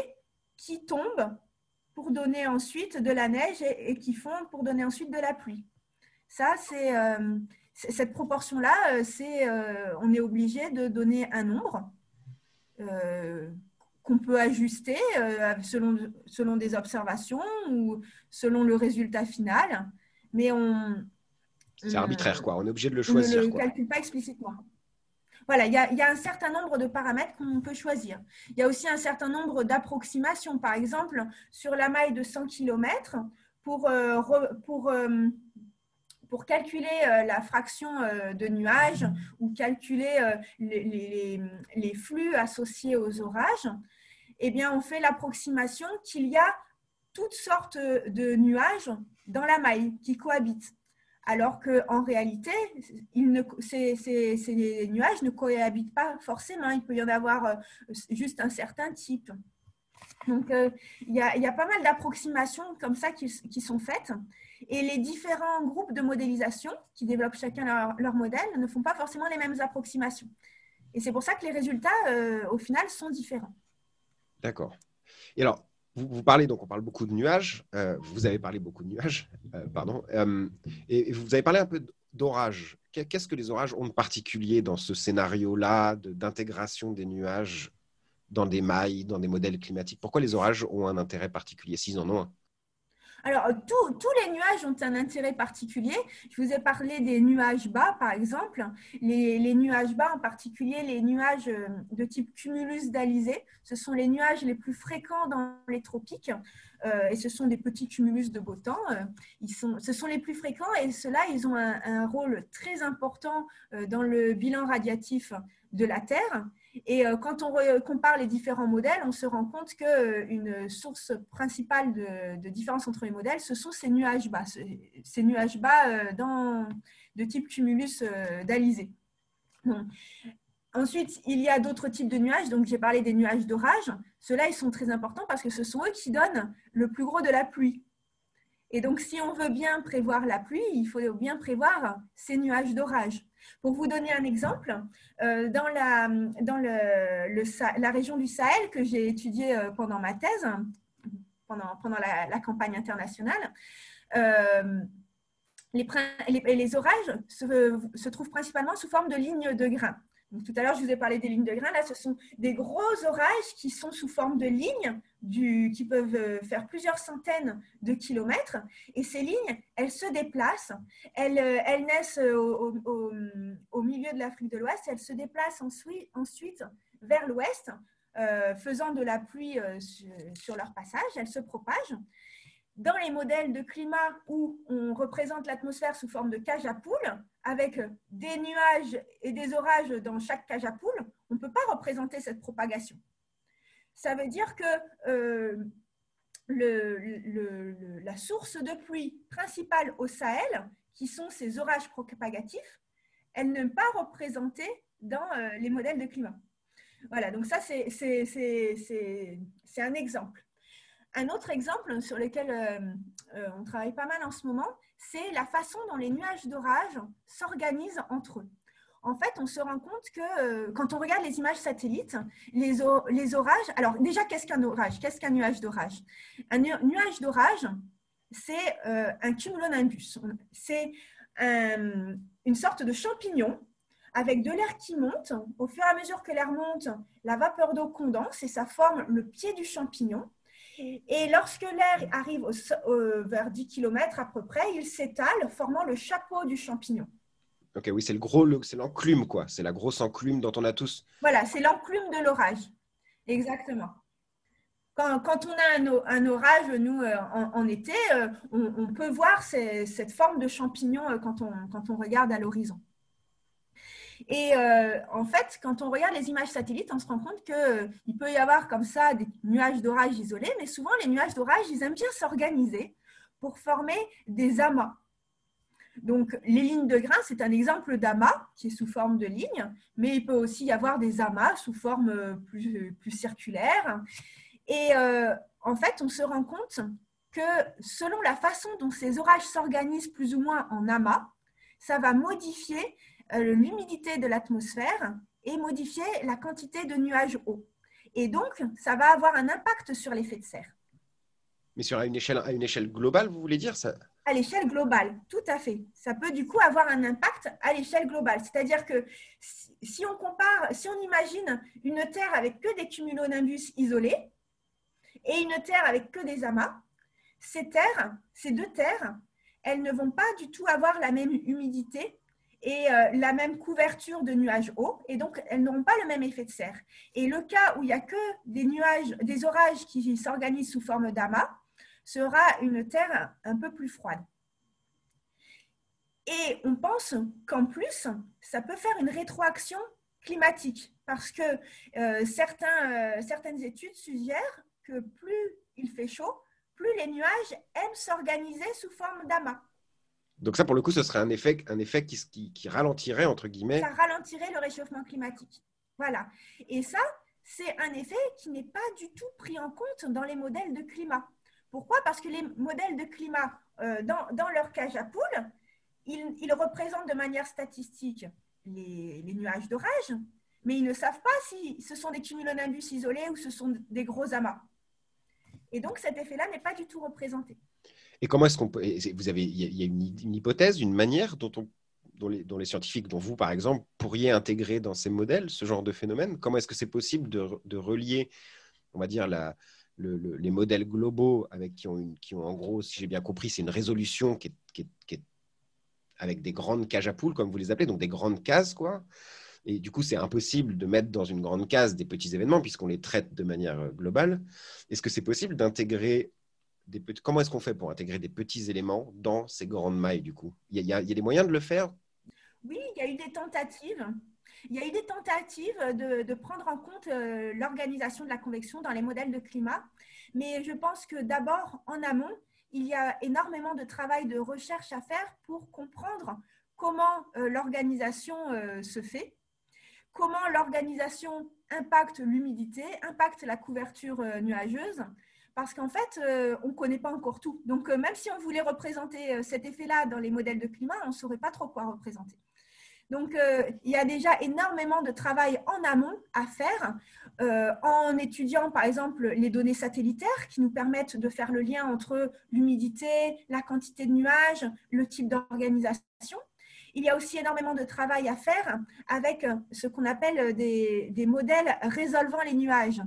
qui tombent pour donner ensuite de la neige et, qui fondent pour donner ensuite de la pluie. Ça, c'est cette proportion-là, c'est on est obligé de donner un nombre qu'on peut ajuster selon, selon des observations ou selon le résultat final. Mais on, c'est arbitraire, quoi. On est obligé de le choisir. On ne le calcule pas explicitement. Voilà, il y, a, un certain nombre de paramètres qu'on peut choisir. Il y a aussi un certain nombre d'approximations. Par exemple, sur la maille de 100 km, pour, euh, pour, euh, pour calculer euh, la fraction de nuages ou calculer les, les, flux associés aux orages, eh bien, on fait l'approximation qu'il y a toutes sortes de nuages dans la maille qui cohabitent alors qu'en réalité, ces, nuages ne cohabitent pas forcément. Il peut y en avoir euh, juste un certain type. Donc, euh, il y, a, pas mal d'approximations comme ça qui, sont faites. Et les différents groupes de modélisation qui développent chacun leur, modèle ne font pas forcément les mêmes approximations. Et c'est pour ça que les résultats, euh, au final, sont différents. D'accord. Et alors, vous, parlez, donc on parle beaucoup de nuages, euh, vous avez parlé beaucoup de nuages, euh, pardon, euh, et, vous avez parlé un peu d'orages. Qu'est-ce que les orages ont de particulier dans ce scénario-là d'intégration des nuages dans des mailles, dans des modèles climatiques? Pourquoi les orages ont un intérêt particulier, s'ils en ont un alors, tous les nuages ont un intérêt particulier. Je vous ai parlé des nuages bas, par exemple. Les, nuages bas, en particulier les nuages euh, de type cumulus d'Alizé, ce sont les nuages les plus fréquents dans les tropiques. Euh, et ce sont des petits cumulus de beau temps. Euh, ils sont, ce sont les plus fréquents et ceux-là, ils ont un, rôle très important dans le bilan radiatif de la Terre. Et euh, quand on compare les différents modèles, on se rend compte qu'une euh, source principale de, différence entre les modèles, ce sont ces nuages bas, ces nuages bas euh, de type cumulus d'Alizé. Ensuite, il y a d'autres types de nuages. Donc, j'ai parlé des nuages d'orage. Ceux-là, ils sont très importants parce que ce sont eux qui donnent le plus gros de la pluie. Et donc, si on veut bien prévoir la pluie, il faut bien prévoir ces nuages d'orage. Pour vous donner un exemple, euh, dans, la, région du Sahel que j'ai étudiée euh, pendant ma thèse, pendant, la, campagne internationale, euh, les, orages se, trouvent principalement sous forme de lignes de grains tout à l'heure, je vous ai parlé des lignes de grains. Là, ce sont des gros orages qui sont sous forme de lignes qui peuvent euh, faire plusieurs centaines de kilomètres. Et ces lignes, elles se déplacent. Elles, euh, naissent au, au, milieu de l'Afrique de l'Ouest. Elles se déplacent ensuite, vers l'Ouest, euh, faisant de la pluie sur leur passage. Elles se propagent dans les modèles de climat où on représente l'atmosphère sous forme de cage à poules, avec des nuages et des orages dans chaque cage à poules, on ne peut pas représenter cette propagation. Ça veut dire que euh, la source de pluie principale au Sahel, qui sont ces orages propagatifs, elle n'est pas représentée dans euh, les modèles de climat. Voilà, donc ça, c'est un exemple. Un autre exemple sur lequel euh, euh, on travaille pas mal en ce moment, c'est la façon dont les nuages d'orage s'organisent entre eux. En fait, on se rend compte que euh, quand on regarde les images satellites, les, les orages, alors déjà, qu'est-ce qu'un orage? Qu'est-ce qu'un nuage d'orage? Un nuage d'orage, c'est un cumulonimbus. C'est une sorte de champignon avec de l'air qui monte. Au fur et à mesure que l'air monte, la vapeur d'eau condense et ça forme le pied du champignon. Et lorsque l'air arrive vers 10 km à peu près, il s'étale, formant le chapeau du champignon. Ok, oui, c'est le gros, c'est l'enclume, quoi. C'est la grosse enclume dont on a tous. Voilà, c'est l'enclume de l'orage. Exactement. Quand, on a un, orage, nous, euh, en, été, euh, on, peut voir cette forme de champignon euh, quand on regarde à l'horizon. Et euh, en fait, quand on regarde les images satellites, on se rend compte qu'il euh, peut y avoir comme ça des nuages d'orage isolés, mais souvent les nuages d'orage, ils aiment bien s'organiser pour former des amas. Donc, les lignes de grains, c'est un exemple d'amas qui est sous forme de ligne, mais il peut aussi y avoir des amas sous forme euh, plus, plus circulaire. Et en fait, on se rend compte que selon la façon dont ces orages s'organisent plus ou moins en amas, ça va modifier euh, l'humidité de l'atmosphère et modifier la quantité de nuages hauts. Et donc, ça va avoir un impact sur l'effet de serre. Mais sur une échelle, à une échelle globale, vous voulez dire ça? À l'échelle globale, tout à fait. Ça peut du coup avoir un impact à l'échelle globale. C'est-à-dire que si on compare, si on imagine une Terre avec que des cumulonimbus isolés et une Terre avec que des amas, ces terres, ces deux terres, elles ne vont pas du tout avoir la même humidité et euh, la même couverture de nuages hauts, et donc elles n'auront pas le même effet de serre. Et le cas où il n'y a que des nuages, des orages qui s'organisent sous forme d'amas, sera une terre un peu plus froide. Et on pense qu'en plus, ça peut faire une rétroaction climatique, parce que euh, euh, certaines études suggèrent que plus il fait chaud, plus les nuages aiment s'organiser sous forme d'amas. Donc ça, pour le coup, ce serait un effet, qui, ralentirait, entre guillemets. Ça ralentirait le réchauffement climatique. Voilà. Et ça, c'est un effet qui n'est pas du tout pris en compte dans les modèles de climat. Pourquoi? Parce que les modèles de climat, euh, dans, dans, leur cage à poules, ils, ils, représentent de manière statistique les, les nuages d'orage, mais ils ne savent pas si ce sont des cumulonimbus isolés ou ce sont des gros amas. Et donc cet effet-là n'est pas du tout représenté. Et comment est-ce qu'on peut. Vous avez, il y a une, hypothèse, une manière dont, on, dont, les, scientifiques, dont vous par exemple, pourriez intégrer dans ces modèles ce genre de phénomène? Comment est-ce que c'est possible de, de, relier, on va dire, la, le, les modèles globaux avec qui ont, une, qui ont en gros, si j'ai bien compris, c'est une résolution qui est, qui, est, qui est, avec des grandes cages à poules, comme vous les appelez, donc des grandes cases, quoi. Et du coup, c'est impossible de mettre dans une grande case des petits événements puisqu'on les traite de manière euh, globale. Est-ce que c'est possible d'intégrer Comment est-ce qu'on fait pour intégrer des petits éléments dans ces grandes mailles du coup? Il y, a, des moyens de le faire? Oui, il y a eu des tentatives. Il y a eu des tentatives de, prendre en compte euh, l'organisation de la convection dans les modèles de climat. Mais je pense que d'abord, en amont, il y a énormément de travail de recherche à faire pour comprendre comment euh, l'organisation se fait comment l'organisation impacte l'humidité, impacte la couverture euh, nuageuse, parce qu'en fait, euh, on ne connaît pas encore tout. Donc, euh, même si on voulait représenter cet effet-là dans les modèles de climat, on ne saurait pas trop quoi représenter. Donc, il y a déjà énormément de travail en amont à faire en étudiant, par exemple, les données satellitaires qui nous permettent de faire le lien entre l'humidité, la quantité de nuages, le type d'organisation. Il y a aussi énormément de travail à faire avec euh, ce qu'on appelle euh, des, modèles résolvant les nuages.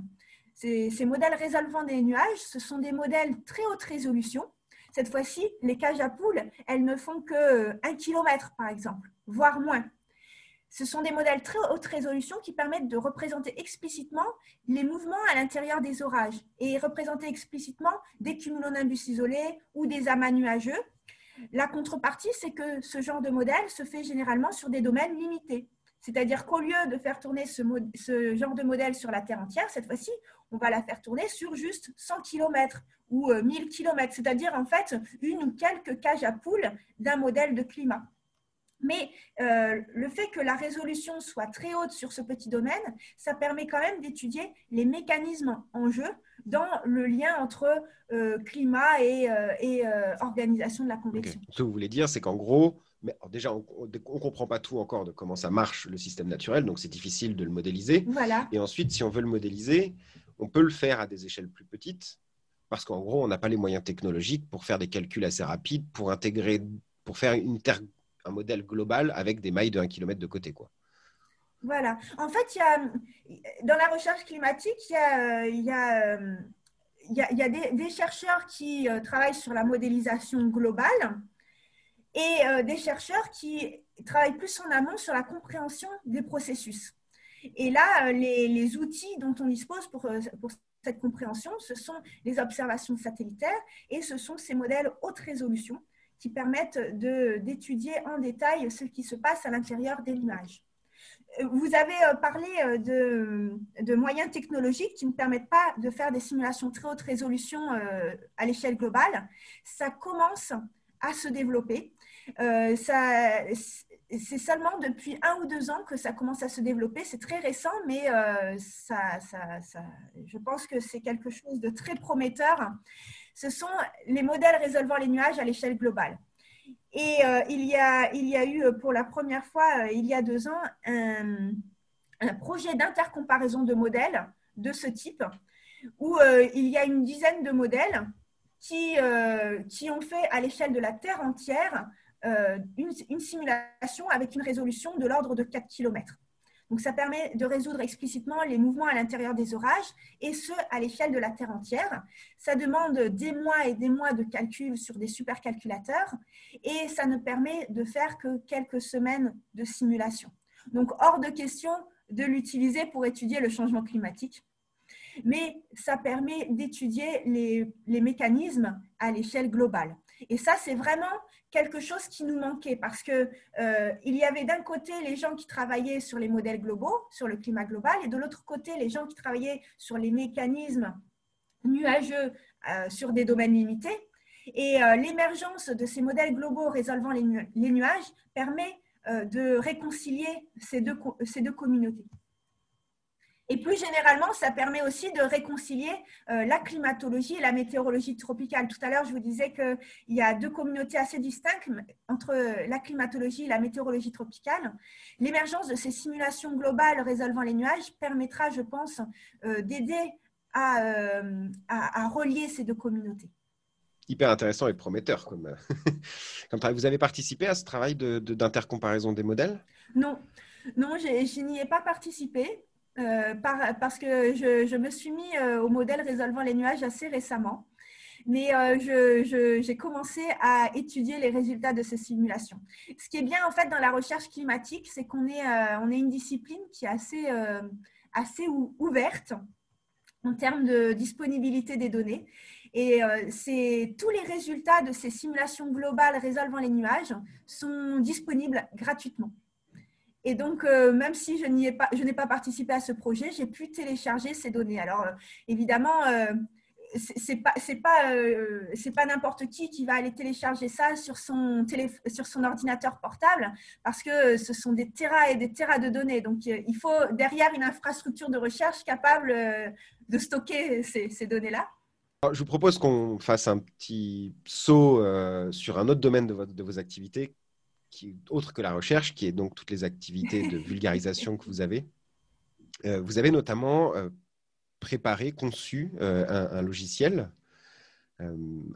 Ces, modèles résolvant des nuages, ce sont des modèles très haute résolution. Cette fois-ci, les cages à poules, elles ne font que 1 km, par exemple, voire moins. Ce sont des modèles très haute résolution qui permettent de représenter explicitement les mouvements à l'intérieur des orages et représenter explicitement des cumulonimbus isolés ou des amas nuageux la contrepartie, c'est que ce genre de modèle se fait généralement sur des domaines limités. C'est-à-dire qu'au lieu de faire tourner ce, genre de modèle sur la Terre entière, cette fois-ci, on va la faire tourner sur juste 100 km ou 1000 euh, km, c'est-à-dire en fait une ou quelques cages à poules d'un modèle de climat. Mais euh, le fait que la résolution soit très haute sur ce petit domaine, ça permet quand même d'étudier les mécanismes en jeu dans le lien entre euh, climat et, euh, organisation de la convection. Ce que vous voulez dire, c'est qu'en gros, mais déjà, on ne comprend pas tout encore de comment ça marche le système naturel, donc c'est difficile de le modéliser. Voilà. Et ensuite, si on veut le modéliser, on peut le faire à des échelles plus petites, parce qu'en gros, on n'a pas les moyens technologiques pour faire des calculs assez rapides, pour intégrer, pour faire une terre un modèle global avec des mailles de 1 km de côté. Quoi. Voilà. En fait, y a, dans la recherche climatique, il y a, il y a, il y a, des, chercheurs qui euh, travaillent sur la modélisation globale et euh, des chercheurs qui travaillent plus en amont sur la compréhension des processus. Et là, euh, les, outils dont on dispose pour, pour cette compréhension, ce sont les observations satellitaires et ce sont ces modèles haute résolution qui permettent d'étudier en détail ce qui se passe à l'intérieur des nuages. Vous avez euh, parlé euh, de, de, moyens technologiques qui ne permettent pas de faire des simulations très haute résolution euh, à l'échelle globale. Ça commence à se développer. Ça, c'est seulement depuis un ou deux ans que ça commence à se développer. C'est très récent, mais ça, ça, je pense que c'est quelque chose de très prometteur ce sont les modèles résolvant les nuages à l'échelle globale. Et euh, il, y a, il y a eu pour la première fois, euh, il y a deux ans, un, projet d'intercomparaison de modèles de ce type, où il y a une dizaine de modèles qui, qui ont fait à l'échelle de la Terre entière une, une simulation avec une résolution de l'ordre de 4 km. Donc, ça permet de résoudre explicitement les mouvements à l'intérieur des orages, et ce, à l'échelle de la Terre entière. Ça demande des mois et des mois de calcul sur des supercalculateurs, et ça ne permet de faire que quelques semaines de simulation. Donc, hors de question de l'utiliser pour étudier le changement climatique. Mais ça permet d'étudier les mécanismes à l'échelle globale. Et ça, c'est vraiment quelque chose qui nous manquait parce que euh, il y avait d'un côté les gens qui travaillaient sur les modèles globaux, sur le climat global, et de l'autre côté les gens qui travaillaient sur les mécanismes nuageux euh, sur des domaines limités. Et euh, l'émergence de ces modèles globaux résolvant les, nuages permet de réconcilier ces deux, ces deux communautés. Et plus généralement, ça permet aussi de réconcilier euh, la climatologie et la météorologie tropicale. Tout à l'heure, je vous disais qu'il y a deux communautés assez distinctes entre la climatologie et la météorologie tropicale. L'émergence de ces simulations globales résolvant les nuages permettra, je pense, euh, d'aider euh, à, relier ces deux communautés. Hyper intéressant et prometteur comme, Vous avez participé à ce travail d'intercomparaison des modèles? Non, non, je n'y ai pas participé. Euh, parce que je, me suis mis euh, au modèle résolvant les nuages assez récemment. Mais euh, j'ai commencé à étudier les résultats de ces simulations. Ce qui est bien en fait dans la recherche climatique, c'est qu'on est, on est une discipline qui est assez, assez ouverte en termes de disponibilité des données. Et c'est tous les résultats de ces simulations globales résolvant les nuages sont disponibles gratuitement. Et donc, euh, même si je n'ai pas, pas participé à ce projet, j'ai pu télécharger ces données. Alors, euh, évidemment, euh, c'est pas pas c'est pas n'importe qui qui va aller télécharger ça sur son télé, sur son ordinateur portable parce que ce sont des terras et des terras de données. Donc il faut derrière une infrastructure de recherche capable de stocker ces, ces données là je vous propose qu'on fasse un petit saut sur un autre domaine de, votre, de vos activités qui, autre que la recherche, qui est donc toutes les activités de vulgarisation que vous avez. Euh, vous avez notamment euh, préparé, conçu euh, un, logiciel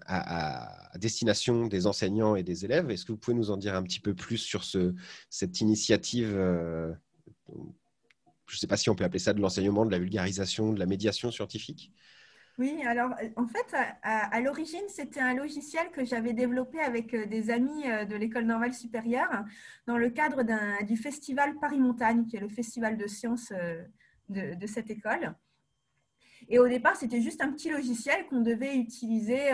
à, destination des enseignants et des élèves. Est-ce que vous pouvez nous en dire un petit peu plus sur ce, cette initiative Je ne sais pas si on peut appeler ça de l'enseignement, de la vulgarisation, de la médiation scientifique? Oui, alors euh, en fait, à, l'origine, c'était un logiciel que j'avais développé avec euh, des amis euh, de l'école normale supérieure dans le cadre du festival Paris Montagne, qui est le festival de sciences de, cette école. Et au départ, c'était juste un petit logiciel qu'on devait utiliser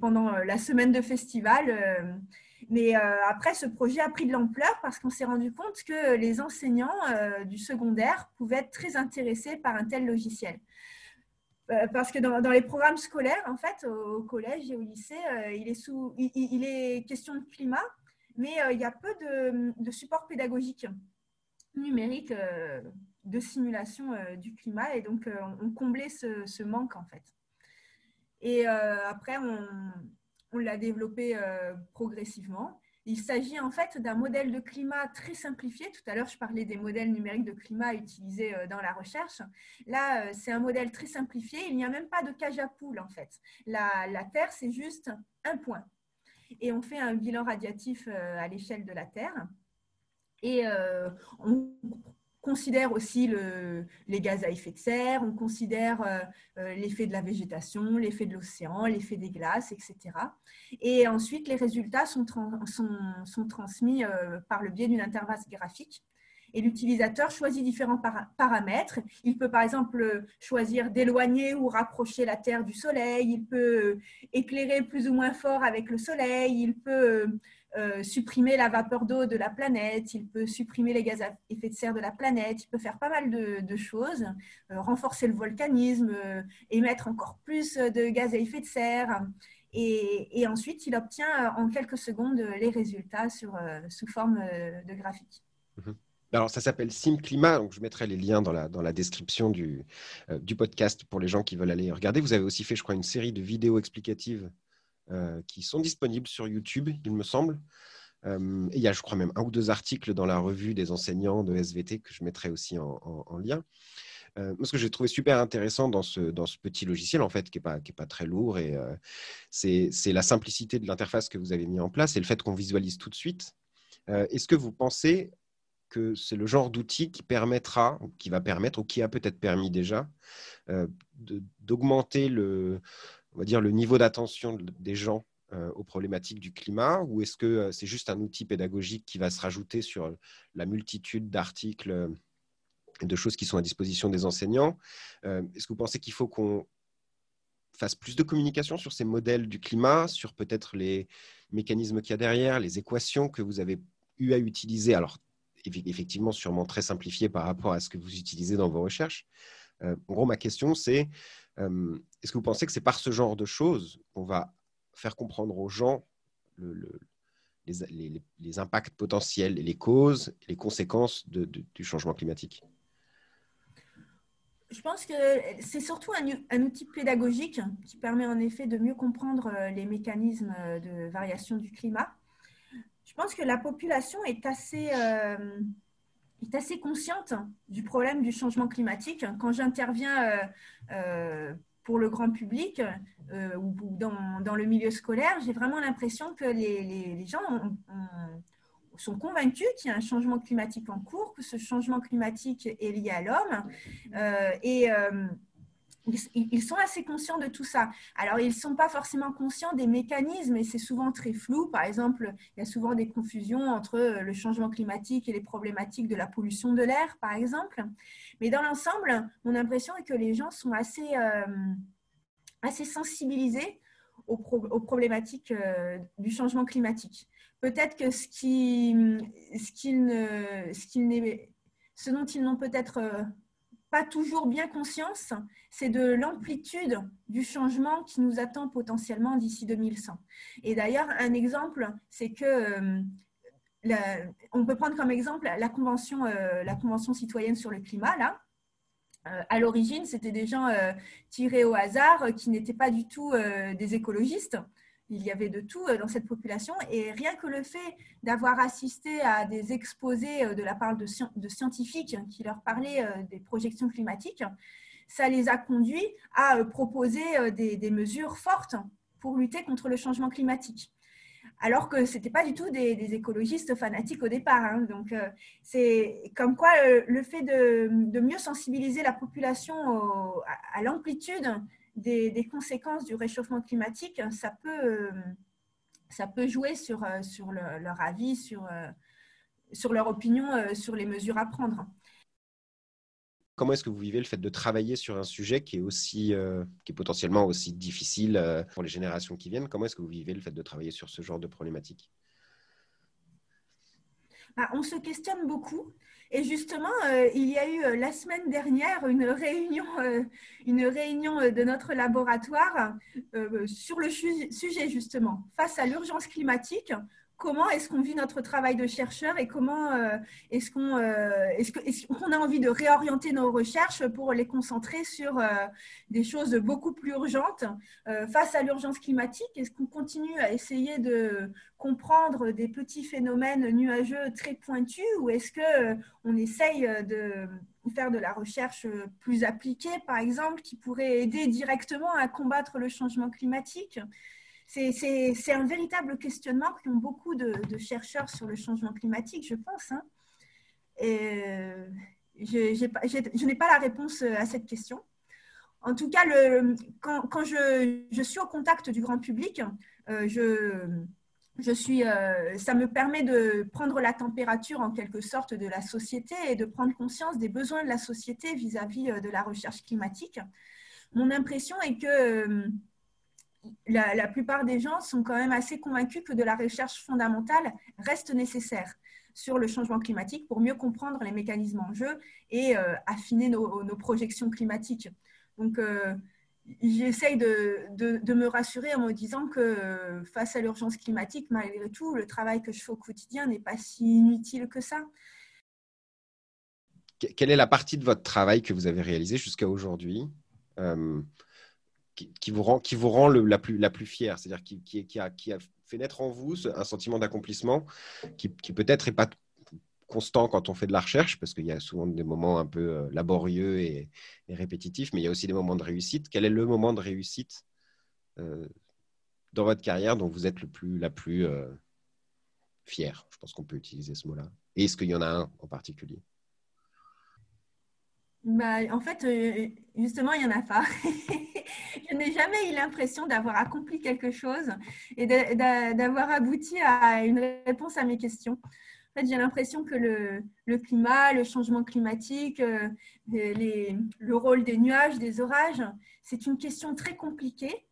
pendant la semaine de festival. Mais après, ce projet a pris de l'ampleur parce qu'on s'est rendu compte que les enseignants du secondaire pouvaient être très intéressés par un tel logiciel. Euh, parce que dans, les programmes scolaires, en fait, au, collège et au lycée, euh, il, est question de climat, mais euh, il y a peu de, de support pédagogique numérique de simulation du climat, et donc on, comblait ce, manque, en fait. Et après, on l'a développé progressivement. Il s'agit en fait d'un modèle de climat très simplifié. Tout à l'heure, je parlais des modèles numériques de climat utilisés euh, dans la recherche. Là, euh, c'est un modèle très simplifié. Il n'y a même pas de cage à poules en fait. La, Terre, c'est juste un point. Et on fait un bilan radiatif euh, à l'échelle de la Terre. Et on considère aussi le, les gaz à effet de serre, on considère euh, euh, l'effet de la végétation, l'effet de l'océan, l'effet des glaces, etc. Et ensuite, les résultats sont, sont, sont transmis euh, par le biais d'une interface graphique. Et l'utilisateur choisit différents paramètres. Il peut par exemple choisir d'éloigner ou rapprocher la Terre du Soleil. Il peut éclairer plus ou moins fort avec le Soleil. Il peut euh, supprimer la vapeur d'eau de la planète, il peut supprimer les gaz à effet de serre de la planète, il peut faire pas mal de, choses, euh, renforcer le volcanisme, euh, émettre encore plus de gaz à effet de serre. Et, ensuite, il obtient en quelques secondes les résultats sous forme de graphique. Mhm. Alors, ça s'appelle SimClimat. Donc, je mettrai les liens dans la, description du, du podcast pour les gens qui veulent aller regarder. Vous avez aussi fait, je crois, une série de vidéos explicatives qui sont disponibles sur YouTube, il me semble. Euh, il y a, je crois, même un ou deux articles dans la revue des enseignants de SVT que je mettrai aussi en, lien. Euh, ce que j'ai trouvé super intéressant dans ce, dans ce petit logiciel, en fait, qui n'est pas, pas très lourd, euh, c'est la simplicité de l'interface que vous avez mis en place et le fait qu'on visualise tout de suite. Euh, est-ce que vous pensez que c'est le genre d'outil qui permettra, qui va permettre, ou qui a peut-être permis déjà, d'augmenter le, on va dire, le niveau d'attention des gens aux problématiques du climat ou est-ce que c'est juste un outil pédagogique qui va se rajouter sur la multitude d'articles de choses qui sont à disposition des enseignants? Euh, est-ce que vous pensez qu'il faut qu'on fasse plus de communication sur ces modèles du climat, sur peut-être les mécanismes qu'il y a derrière, les équations que vous avez eu à utiliser? Alors, effectivement, sûrement très simplifié par rapport à ce que vous utilisez dans vos recherches. Euh, en gros, ma question, c'est euh, est-ce que vous pensez que c'est par ce genre de choses qu'on va faire comprendre aux gens les, impacts potentiels, les causes, les conséquences du changement climatique? Je pense que c'est surtout un, outil pédagogique qui permet en effet de mieux comprendre euh, les mécanismes de variation du climat. Je pense que la population est assez, euh, est assez consciente du problème du changement climatique. Quand j'interviens euh, pour le grand public ou dans, dans, le milieu scolaire, j'ai vraiment l'impression que les, les, gens ont sont convaincus qu'il y a un changement climatique en cours, que ce changement climatique est lié à l'homme. Euh, et euh, ils sont assez conscients de tout ça. Alors, ils ne sont pas forcément conscients des mécanismes et c'est souvent très flou. Par exemple, il y a souvent des confusions entre le changement climatique et les problématiques de la pollution de l'air, par exemple. Mais dans l'ensemble, mon impression est que les gens sont assez, euh, assez sensibilisés aux, aux problématiques du changement climatique peut-être que ce, qui, ce, qu'il ne, ce, qu'il ce dont ils n'ont peut-être euh, pas toujours bien conscience, c'est de l'amplitude du changement qui nous attend potentiellement d'ici 2100. Et d'ailleurs, un exemple, c'est que euh, on peut prendre comme exemple la convention, euh, la convention citoyenne sur le climat, là. à l'origine, c'était des gens tirés au hasard qui n'étaient pas du tout des écologistes il y avait de tout euh, dans cette population. Et rien que le fait d'avoir assisté à des exposés euh, de la part de, scientifiques qui leur parlaient euh, des projections climatiques, ça les a conduits à proposer des, mesures fortes pour lutter contre le changement climatique. Alors que ce n'était pas du tout des, écologistes fanatiques au départ. Hein. Donc, c'est comme quoi le fait de, mieux sensibiliser la population à l'amplitude des, conséquences du réchauffement climatique, ça peut, euh, jouer sur, euh, leur avis, euh, sur leur opinion, sur les mesures à prendre. Comment est-ce que vous vivez le fait de travailler sur un sujet qui est, aussi, qui est potentiellement aussi difficile pour les générations qui viennent? Comment est-ce que vous vivez le fait de travailler sur ce genre de problématique? Bah, On se questionne beaucoup. Et justement, euh, il y a eu euh, la semaine dernière une réunion, euh, une réunion de notre laboratoire sur le sujet justement, face à l'urgence climatique, comment est-ce qu'on vit notre travail de chercheur et comment euh, est-ce qu'on euh, est qu'on a envie de réorienter nos recherches pour les concentrer sur euh, des choses beaucoup plus urgentes face à l'urgence climatique? Est-ce qu'on continue à essayer de comprendre des petits phénomènes nuageux très pointus ou est-ce que on essaye de faire de la recherche plus appliquée, par exemple, qui pourrait aider directement à combattre le changement climatique? C'est un véritable questionnement qu'ont beaucoup de, chercheurs sur le changement climatique, je pense. Hein. Euh, je, n'ai pas la réponse à cette question. En tout cas, quand, je, suis au contact du grand public, euh, euh, ça me permet de prendre la température en quelque sorte de la société et de prendre conscience des besoins de la société vis-à-vis -vis de la recherche climatique. Mon impression est que la, plupart des gens sont quand même assez convaincus que de la recherche fondamentale reste nécessaire sur le changement climatique pour mieux comprendre les mécanismes en jeu et euh, affiner nos, projections climatiques. Donc, euh, j'essaye de, me rassurer en me disant que euh, face à l'urgence climatique, malgré tout, le travail que je fais au quotidien n'est pas si inutile que ça. Quelle est la partie de votre travail que vous avez réalisé jusqu'à aujourd'hui qui, vous rend, qui vous rend la, plus, fière, c'est-à-dire qui, a, fait naître en vous un sentiment d'accomplissement qui, peut-être n'est pas constant quand on fait de la recherche, parce qu'il y a souvent des moments un peu euh, laborieux et, répétitifs, mais il y a aussi des moments de réussite. Quel est le moment de réussite euh, dans votre carrière dont vous êtes le plus, la plus euh, fier Je pense qu'on peut utiliser ce mot-là. Et est-ce qu'il y en a un en particulier? Bah, en fait, justement, il n'y en a pas. je n'ai jamais eu l'impression d'avoir accompli quelque chose et d'avoir abouti à une réponse à mes questions. En fait, j'ai l'impression que le, climat, le changement climatique, euh, le rôle des nuages, des orages, c'est une question très compliquée.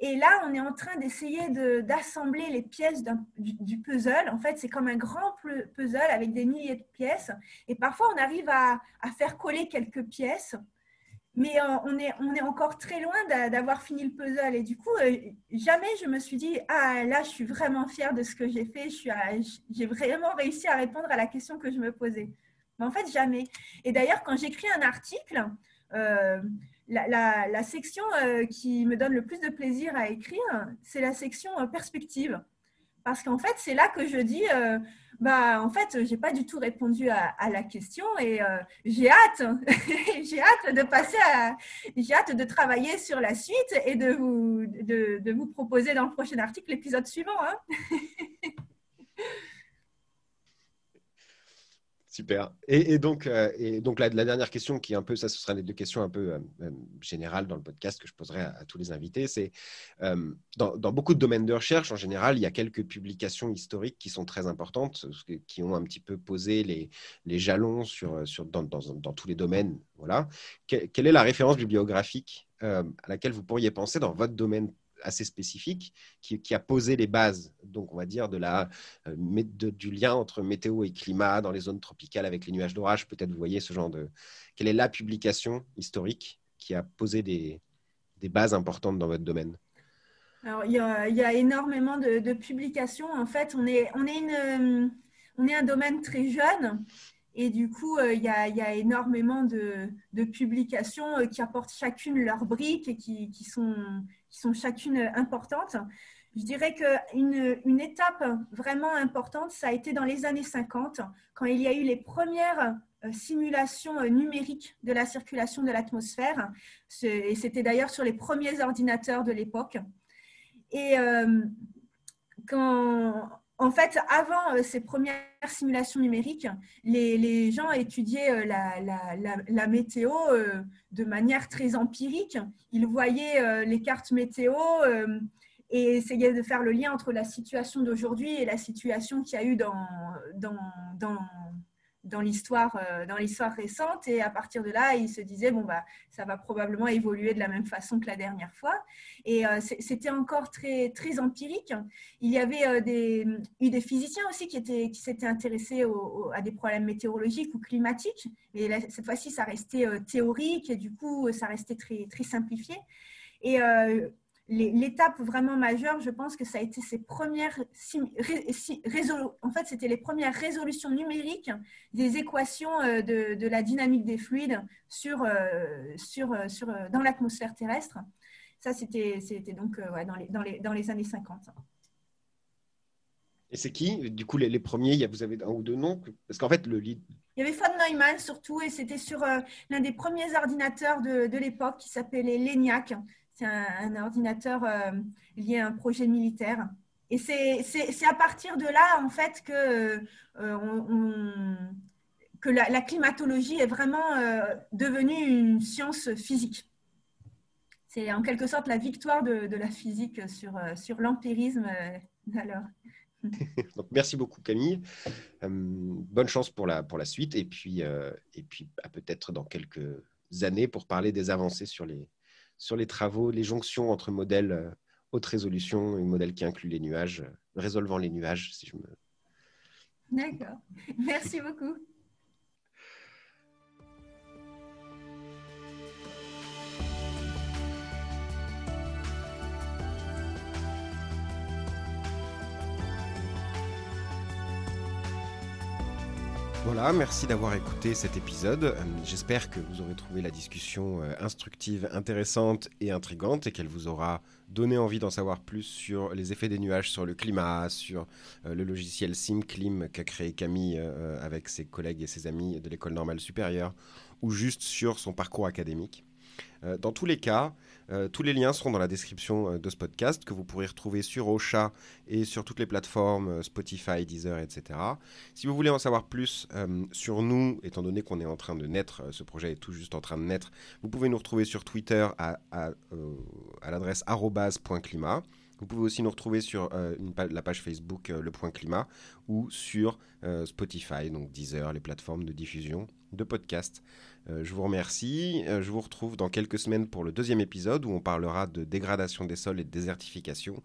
Et là, on est en train d'essayer d'assembler les pièces du, puzzle. En fait, c'est comme un grand puzzle avec des milliers de pièces. Et parfois, on arrive à, à faire coller quelques pièces mais euh, on, est, on est encore très loin d'avoir fini le puzzle. Et du coup, euh, jamais je me suis dit, ah là, je suis vraiment fière de ce que j'ai fait, j'ai vraiment réussi à répondre à la question que je me posais. Mais en fait, jamais. Et d'ailleurs, quand j'écris un article, euh, la, section qui me donne le plus de plaisir à écrire, c'est la section perspective. Parce qu'en fait, c'est là que je dis, bah, en fait, j'ai pas du tout répondu à, la question et euh, j'ai hâte, j'ai hâte de passer à, j'ai hâte de travailler sur la suite et de vous, de, de vous proposer dans le prochain article l'épisode suivant. Hein Super. Et, donc, euh, et donc la, dernière question qui est un peu, ça ce sera des questions un peu euh, euh, générales dans le podcast que je poserai à, tous les invités, c'est dans, beaucoup de domaines de recherche, en général, il y a quelques publications historiques qui sont très importantes, qui ont un petit peu posé les, les jalons sur, sur, dans, dans, dans, tous les domaines. Voilà. quelle est la référence bibliographique à laquelle vous pourriez penser dans votre domaine assez spécifique qui, a posé les bases, donc on va dire, de la, euh, du lien entre météo et climat dans les zones tropicales avec les nuages d'orage. Peut-être vous voyez ce genre de... Quelle est la publication historique qui a posé des, des bases importantes dans votre domaine? Alors, il y, a, énormément de, publications. En fait, on est, on, est une, on est un domaine très jeune. Et du coup, euh, il, y a, énormément de, publications euh, qui apportent chacune leur brique et qui, sont, chacune importantes. Je dirais qu'une une étape vraiment importante, ça a été dans les années 50, quand il y a eu les premières euh, simulations euh, numériques de la circulation de l'atmosphère. Et c'était d'ailleurs sur les premiers ordinateurs de l'époque. Et euh, quand, en fait, avant ces premières simulations numériques, les, gens étudiaient la, la, météo de manière très empirique. Ils voyaient les cartes météo et essayer de faire le lien entre la situation d'aujourd'hui et la situation qu'il y a eu dans, dans, dans, dans l'histoire euh, dans l'histoire récente. Et à partir de là il se disait bon bah ça va probablement évoluer de la même façon que la dernière fois. Et euh, c'était encore très très empirique. Il y avait euh, eu des physiciens aussi qui étaient qui s'étaient intéressés à des problèmes météorologiques ou climatiques. Et cette fois-ci ça restait théorique et du coup ça restait très très simplifié. Et l'étape vraiment majeure, je pense que ça a été ces premières en fait, c'était les premières résolutions numériques des équations euh, de, la dynamique des fluides sur, euh, sur, euh, sur, dans l'atmosphère terrestre. Ça, c'était donc dans, les, dans, les, dans, les, années 50. Et c'est qui Du coup, les, les, premiers, vous avez un ou deux noms? Parce qu'en fait, le Il y avait von Neumann surtout, et c'était sur l'un des premiers ordinateurs de, de l'époque qui s'appelait l'ENIAC c'est un, ordinateur euh, lié à un projet militaire. Et c'est à partir de là, en fait, que, euh, que la, climatologie est vraiment euh, devenue une science physique. C'est en quelque sorte la victoire de, la physique sur, sur l'empirisme d'alors. merci beaucoup Camille. bonne chance pour la, pour la suite et puis, et puis peut-être dans quelques années pour parler des avancées sur les, sur les travaux, les jonctions entre modèles euh, haute résolution et modèles qui incluent les nuages, euh, résolvant les nuages, si je me. D'accord. Merci beaucoup. Voilà, merci d'avoir écouté cet épisode. Euh, j'espère que vous aurez trouvé la discussion euh, instructive, intéressante et intrigante et qu'elle vous aura donné envie d'en savoir plus sur les effets des nuages sur le climat, sur euh, le logiciel SimClim qu'a créé Camille avec ses collègues et ses amis de l'école normale supérieure ou juste sur son parcours académique. Dans tous les cas, euh, tous les liens seront dans la description euh, de ce podcast que vous pourrez retrouver sur Ocha et sur toutes les plateformes euh, Spotify, Deezer, etc. Si vous voulez en savoir plus sur nous, étant donné qu'on est en train de naître, ce projet est tout juste en train de naître, vous pouvez nous retrouver sur Twitter à l'adresse arrobase.climat. Vous pouvez aussi nous retrouver sur la page Facebook Le Point Climat ou sur Spotify, donc Deezer, les plateformes de diffusion de podcasts. Euh, je vous remercie. Euh, je vous retrouve dans quelques semaines pour le deuxième épisode où on parlera de dégradation des sols et de désertification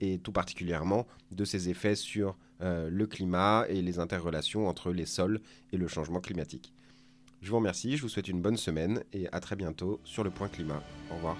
et tout particulièrement de ses effets sur euh, le climat et les interrelations entre les sols et le changement climatique. Je vous remercie, je vous souhaite une bonne semaine et à très bientôt sur le point climat. Au revoir.